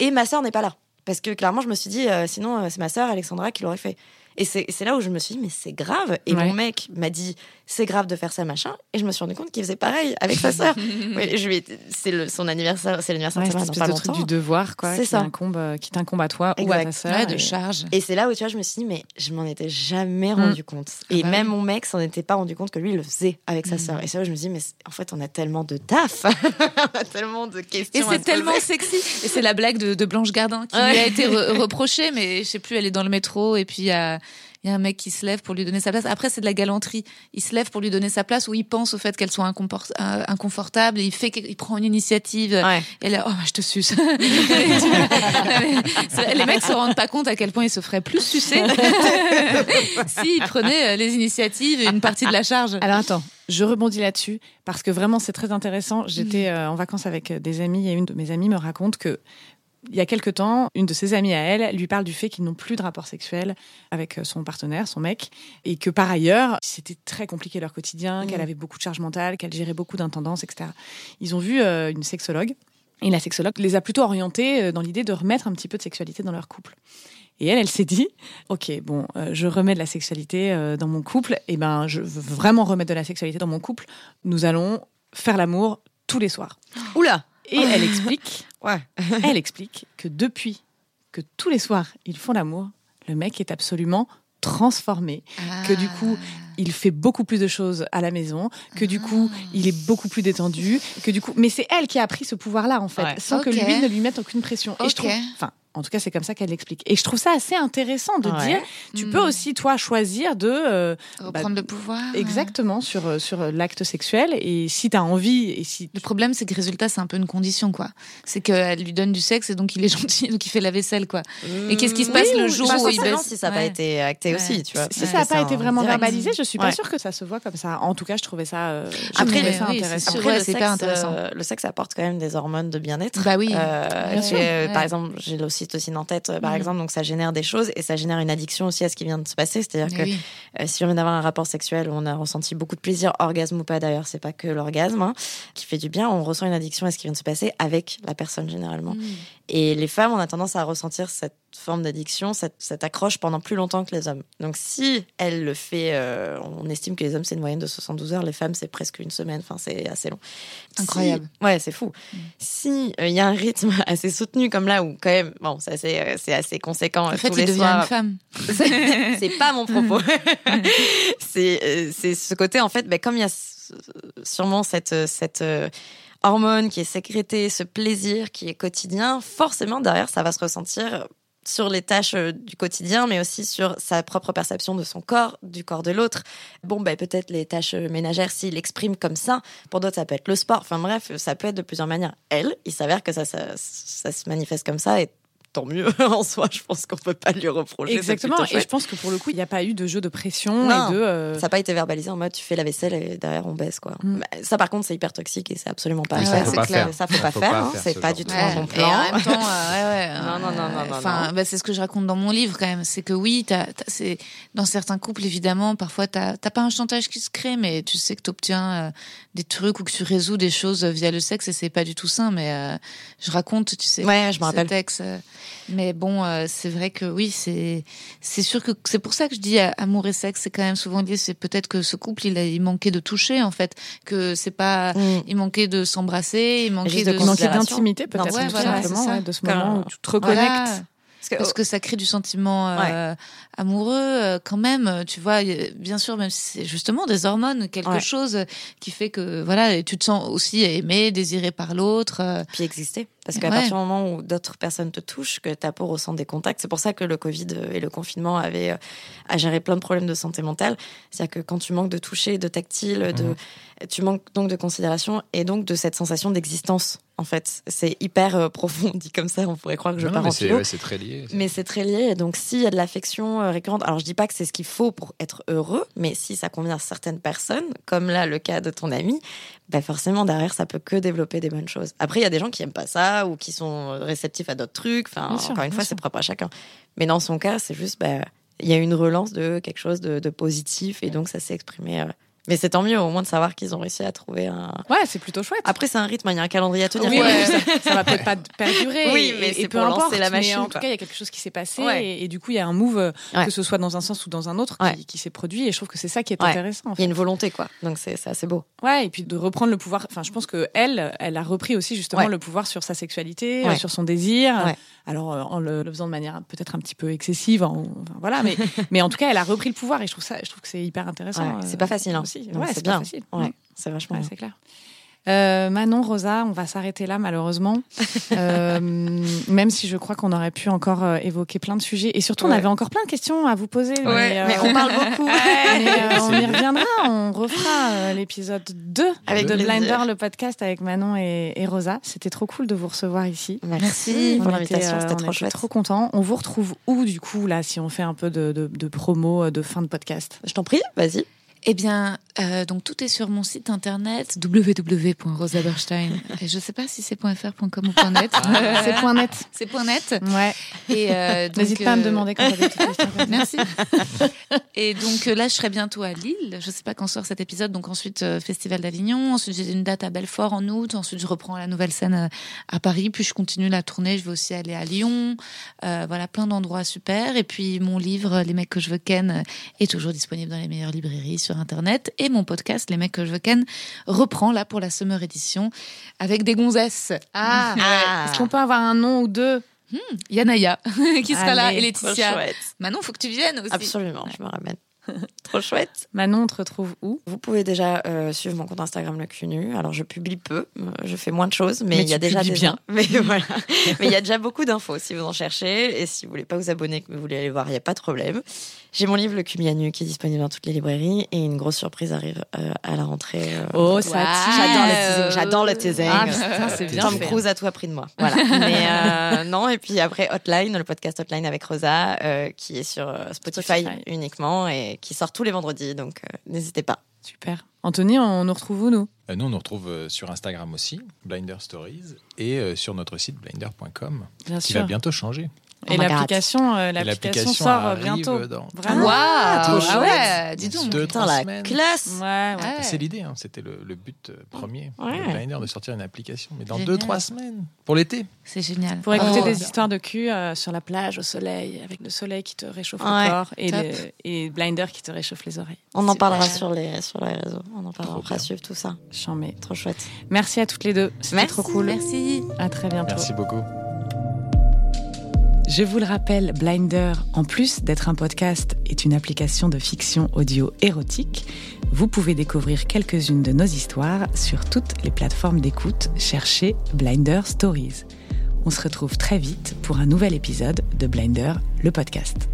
Et ma sœur n'est pas là parce que clairement je me suis dit, euh, sinon euh, c'est ma sœur Alexandra qui l'aurait fait. Et c'est là où je me suis dit, mais c'est grave. Et Ouais. mon mec m'a dit, c'est grave de faire ça, machin. Et je me suis rendu compte qu'il faisait pareil avec sa sœur. (laughs) Ouais, je lui ai- c'est le- son anniversaire, c'est l'anniversaire Ouais, de sa mère pas de truc du devoir, quoi, C'est qui ça. incombe, euh, qui t'incombe à toi ou à ta Exact. sœur. Ouais, de et- charge. Et c'est là où tu vois, je me suis dit, mais je m'en étais jamais rendu compte. Et Ah bah même oui. mon mec s'en était pas rendu compte que lui, il le faisait avec sa sœur. Et c'est là où je me dis, mais c'est- en fait, on a tellement de taf, (laughs) on a tellement de questions. Et c'est tellement poser. sexy. Et c'est la blague de, de Blanche Gardin qui Ouais. lui a été re- reprochée, mais je sais plus, elle est dans le métro et puis il y a, il y a un mec qui se lève pour lui donner sa place. Après, c'est de la galanterie. Il se lève pour lui donner sa place ou il pense au fait qu'elle soit euh, inconfortable et il fait qu'il prend une initiative. Ouais. Et est, oh, bah, je te suce. (laughs) Les mecs se rendent pas compte à quel point ils se feraient plus sucer (laughs) s'ils prenaient euh, les initiatives et une partie de la charge. Alors attends, je rebondis là-dessus parce que vraiment c'est très intéressant. J'étais euh, en vacances avec des amis et une de mes amies me raconte que il y a quelque temps, une de ses amies à elle lui parle du fait qu'ils n'ont plus de rapport sexuel avec euh, son partenaire, son mec, et que par ailleurs, c'était très compliqué leur quotidien, qu'elle avait beaucoup de charge mentale, qu'elle gérait beaucoup d'intendances, etc. Ils ont vu euh, une sexologue, et la sexologue les a plutôt orientés euh, dans l'idée de remettre un petit peu de sexualité dans leur couple. Et elle, elle s'est dit, ok, bon, euh, je remets de la sexualité euh, dans mon couple. Et ben, je veux vraiment remettre de la sexualité dans mon couple. Nous allons faire l'amour tous les soirs. Oula Et elle (laughs) explique, Ouais. elle explique que depuis que tous les soirs ils font l'amour, le mec est absolument transformé. Que du coup, il fait beaucoup plus de choses à la maison, que du coup, il est beaucoup plus détendu, que du coup, mais c'est elle qui a pris ce pouvoir-là en fait, Ouais. sans que lui ne lui mette aucune pression. Et je trouve, enfin, en tout cas, c'est comme ça qu'elle l'explique. Et je trouve ça assez intéressant de Ouais. dire, tu Mm. peux aussi toi choisir de euh, reprendre bah, le pouvoir. exactement sur euh, sur l'acte sexuel et si tu as envie et si Le problème, c'est que résultat, c'est un peu une condition, quoi. C'est qu'elle lui donne du sexe et donc il est (laughs) gentil, donc il fait la vaisselle, quoi. Et qu'est-ce qui se passe Oui, le ou- jour où il baisse si ça n'a pas été acté Ouais. aussi, tu vois. si ça n'a pas été en vraiment direct. verbalisé, je suis pas Ouais. sûre que ça se voit comme ça. En tout cas, je trouvais ça, euh, je Après, trouvais ça oui, intéressant. Après, c'est sexe, hyper intéressant. euh, le sexe apporte quand même des hormones de bien-être. Bah oui, Euh, bien j'ai, sûr, euh, Par exemple, j'ai l'ocytocine en tête, euh, par Mhm. exemple, donc ça génère des choses et ça génère une addiction aussi à ce qui vient de se passer. C'est-à-dire que oui. euh, si on vient d'avoir un rapport sexuel où on a ressenti beaucoup de plaisir, orgasme ou pas d'ailleurs, c'est pas que l'orgasme hein, qui fait du bien, on ressent une addiction à ce qui vient de se passer avec la personne généralement. Mm. Et les femmes, on a tendance à ressentir cette forme d'addiction, cette, cette accroche pendant plus longtemps que les hommes. Donc si elle le fait, euh, on estime que les hommes c'est une moyenne de 72 heures, les femmes c'est presque une semaine, enfin c'est assez long. Si- Incroyable. ouais, c'est fou. Si euh, il y a un rythme (laughs) assez soutenu comme là où quand même, bon, c'est assez, euh, c'est assez conséquent En fait, tous il les devient soirs. une femme. (laughs) C'est pas mon propos. (laughs) c'est euh, c'est ce côté en fait, ben, comme il y a sûrement cette cette hormone qui est sécrétée, ce plaisir qui est quotidien, forcément derrière ça va se ressentir sur les tâches euh, du quotidien, mais aussi sur sa propre perception de son corps, du corps de l'autre. Bon, ben peut-être les tâches euh, ménagères, s'il exprime comme ça. Pour d'autres, ça peut être le sport. Enfin bref, ça peut être de plusieurs manières. Elle, il s'avère que ça, ça, ça se manifeste comme ça et tant mieux (laughs) en soi. Je pense qu'on peut pas lui reprocher. Exactement. Et je pense que pour le coup, il n'y a pas eu de jeu de pression Non. et de. euh, Ça n'a pas été verbalisé en mode tu fais la vaisselle et derrière on baisse quoi. Mm. Bah, Ça par contre c'est hyper toxique et c'est absolument pas à ouais, faire. faut pas clair. Ça faut pas Faut faire. pas hein. faire C'est ce pas du tout Ouais, ton et plan. en même temps, euh, ouais, ouais. (laughs) Non, non, non, non, non, Enfin, non. bah, c'est ce que je raconte dans mon livre quand même. C'est que oui, t'as- t'as- c'est dans certains couples évidemment, parfois t'as t'as pas un chantage qui se crée, mais tu sais que t'obtiens euh, des trucs ou que tu résous des choses via le sexe et c'est pas du tout sain. Mais euh, je raconte, tu sais. Ouais, je me rappelle. texte, euh, mais bon, euh, c'est vrai que oui, c'est c'est sûr que c'est pour ça que je dis euh, amour et sexe, c'est quand même souvent lié. C'est peut-être que ce couple, il, a, il manquait de toucher en fait, que c'est pas, Mm. il manquait de s'embrasser, il manquait Juste de d'intimité, peut-être, ouais, tout voilà, ouais, de ce moment où tu te reconnectes. Voilà. Parce que, ça crée du sentiment euh, amoureux euh, quand même. Tu vois, bien sûr, même si c'est justement des hormones, quelque chose qui fait que voilà, tu te sens aussi aimé, désiré par l'autre. Euh. Puis exister. Parce qu'à partir du moment où d'autres personnes te touchent, que ta peau ressent des contacts, c'est pour ça que le Covid et le confinement avaient à gérer plein de problèmes de santé mentale. C'est-à-dire que quand tu manques de toucher, de tactile, de, tu manques donc de considération et donc de cette sensation d'existence en fait. C'est hyper euh, (laughs) profond, dit comme ça, on pourrait croire que je pars en c'est très lié. Mais c'est très lié. Donc, s'il y a de l'affection euh, récurrente, alors je dis pas que c'est ce qu'il faut pour être heureux, mais si ça convient à certaines personnes, comme là le cas de ton ami, ben forcément derrière ça peut que développer des bonnes choses. Après, il y a des gens qui aiment pas ça ou qui sont réceptifs à d'autres trucs. Enfin, encore une fois, c'est propre à chacun. Mais dans son cas, c'est juste, ben, il y a une relance de quelque chose de, positif et donc ça s'est exprimé. Euh, mais c'est tant mieux au moins de savoir qu'ils ont réussi à trouver un. Ouais, c'est plutôt chouette. Après, c'est un rythme, il y a un calendrier à tenir. Oui, ça, va peut-être pas perdurer. Oui, mais c'est pour lancer la machine. Mais en tout cas, il y a quelque chose qui s'est passé et, du coup, il y a un move, euh, que ce soit dans un sens ou dans un autre, qui, s'est produit. Et je trouve que c'est ça qui est intéressant. Il y a une volonté, quoi. Donc c'est assez beau. Ouais, et puis de reprendre le pouvoir. Enfin, je pense que elle, elle a repris aussi justement le pouvoir sur sa sexualité, euh, sur son désir. Alors euh, en le, faisant de manière peut-être un petit peu excessive, voilà. Mais (laughs) mais en tout cas, elle a repris le pouvoir et je trouve ça, je trouve que c'est hyper intéressant. c'est pas facile hein. Aussi. c'est bien. Facile. Ouais, c'est vachement. c'est clair. Euh, Manon, Rosa, on va s'arrêter là malheureusement. (laughs) euh, même si je crois qu'on aurait pu encore euh, évoquer plein de sujets. Et surtout, on avait encore plein de questions à vous poser. Mais, mais, on parle beaucoup. (laughs) on y reviendra. On refera l'épisode 2 avec de Blinder, le podcast avec Manon et, Rosa. C'était trop cool de vous recevoir ici. Merci, pour l'invitation. C'était trop chouette. trop content. On vous retrouve où du coup là si on fait un peu de, de, de promo de fin de podcast? Je t'en prie, vas-y. Eh bien, euh, donc tout est sur mon site internet www.rosaberstein. Je sais pas si c'est .fr.com ou .net. Ah. (laughs) c'est .net. C'est .net. Ouais. Et euh, (laughs) n'hésite pas à me euh, demander quand tu as (laughs) Merci. Et donc là, je serai bientôt à Lille. Je sais pas quand sort cet épisode. Donc ensuite Festival d'Avignon. Ensuite j'ai une date à Belfort en août. Ensuite je reprends la nouvelle scène à, Paris. Puis je continue la tournée. Je vais aussi aller à Lyon. voilà, plein d'endroits super. Et puis mon livre Les mecs que je veux ken est toujours disponible dans les meilleures librairies sur internet. Et mon podcast, Les mecs que je veux ken, reprend là pour la summer édition avec des gonzesses. Ah, ah. Est-ce qu'on peut avoir un nom ou deux hmm, Yanaya (laughs) qui sera là et Laetitia. Manon, faut que tu viennes aussi. Absolument, je me ramène. (laughs) Trop chouette. Manon, on te retrouve où? Vous pouvez déjà euh, suivre mon compte Instagram Le Cunu. Alors, je publie peu, euh, je fais moins de choses, mais, il y a déjà des bien. (laughs) Mais voilà. mais il y a déjà beaucoup d'infos si vous en cherchez. Et si vous voulez pas vous abonner, que vous voulez aller voir, il n'y a pas de problème. J'ai mon livre Le Cumianu qui est disponible dans toutes les librairies et une grosse surprise arrive euh, à la rentrée. oh, ça J'adore le teasing. J'adore le teasing. Ah, c'est bien. Tom Cruise a tout appris de moi. Voilà. mais non, et puis après Hotline, le podcast Hotline avec Rosa, qui est sur Spotify, uniquement et qui sort tous les vendredis, donc euh, n'hésitez pas. Super. Anthony, on nous retrouve où, nous? Euh, Nous, on nous retrouve euh, sur Instagram aussi, Blinder Stories, et sur notre site blinder.com, qui va bientôt changer. Et l'application, euh, l'application sort bientôt. Vraiment. Waouh, ah ouais, dis donc. Deux, Putain, la semaines. classe. Ouais, ouais. C'est l'idée, hein. c'était le, le, but premier ouais. de Blinder de sortir une application, mais dans deux, trois semaines, pour l'été. C'est génial. Pour écouter oh. des histoires de cul euh, sur la plage, au soleil, avec le soleil qui te réchauffe le corps et, le, et Blinder qui te réchauffe les oreilles. On en parlera sur les, sur les réseaux. On en parlera, on fera suivre tout ça. Mets. Trop chouette. Merci à toutes les deux. C'était trop cool. Merci. À très bientôt. Merci beaucoup. Je vous le rappelle, Blinder, en plus d'être un podcast, est une application de fiction audio érotique. Vous pouvez découvrir quelques-unes de nos histoires sur toutes les plateformes d'écoute. Cherchez Blinder Stories. On se retrouve très vite pour un nouvel épisode de Blinder, le podcast.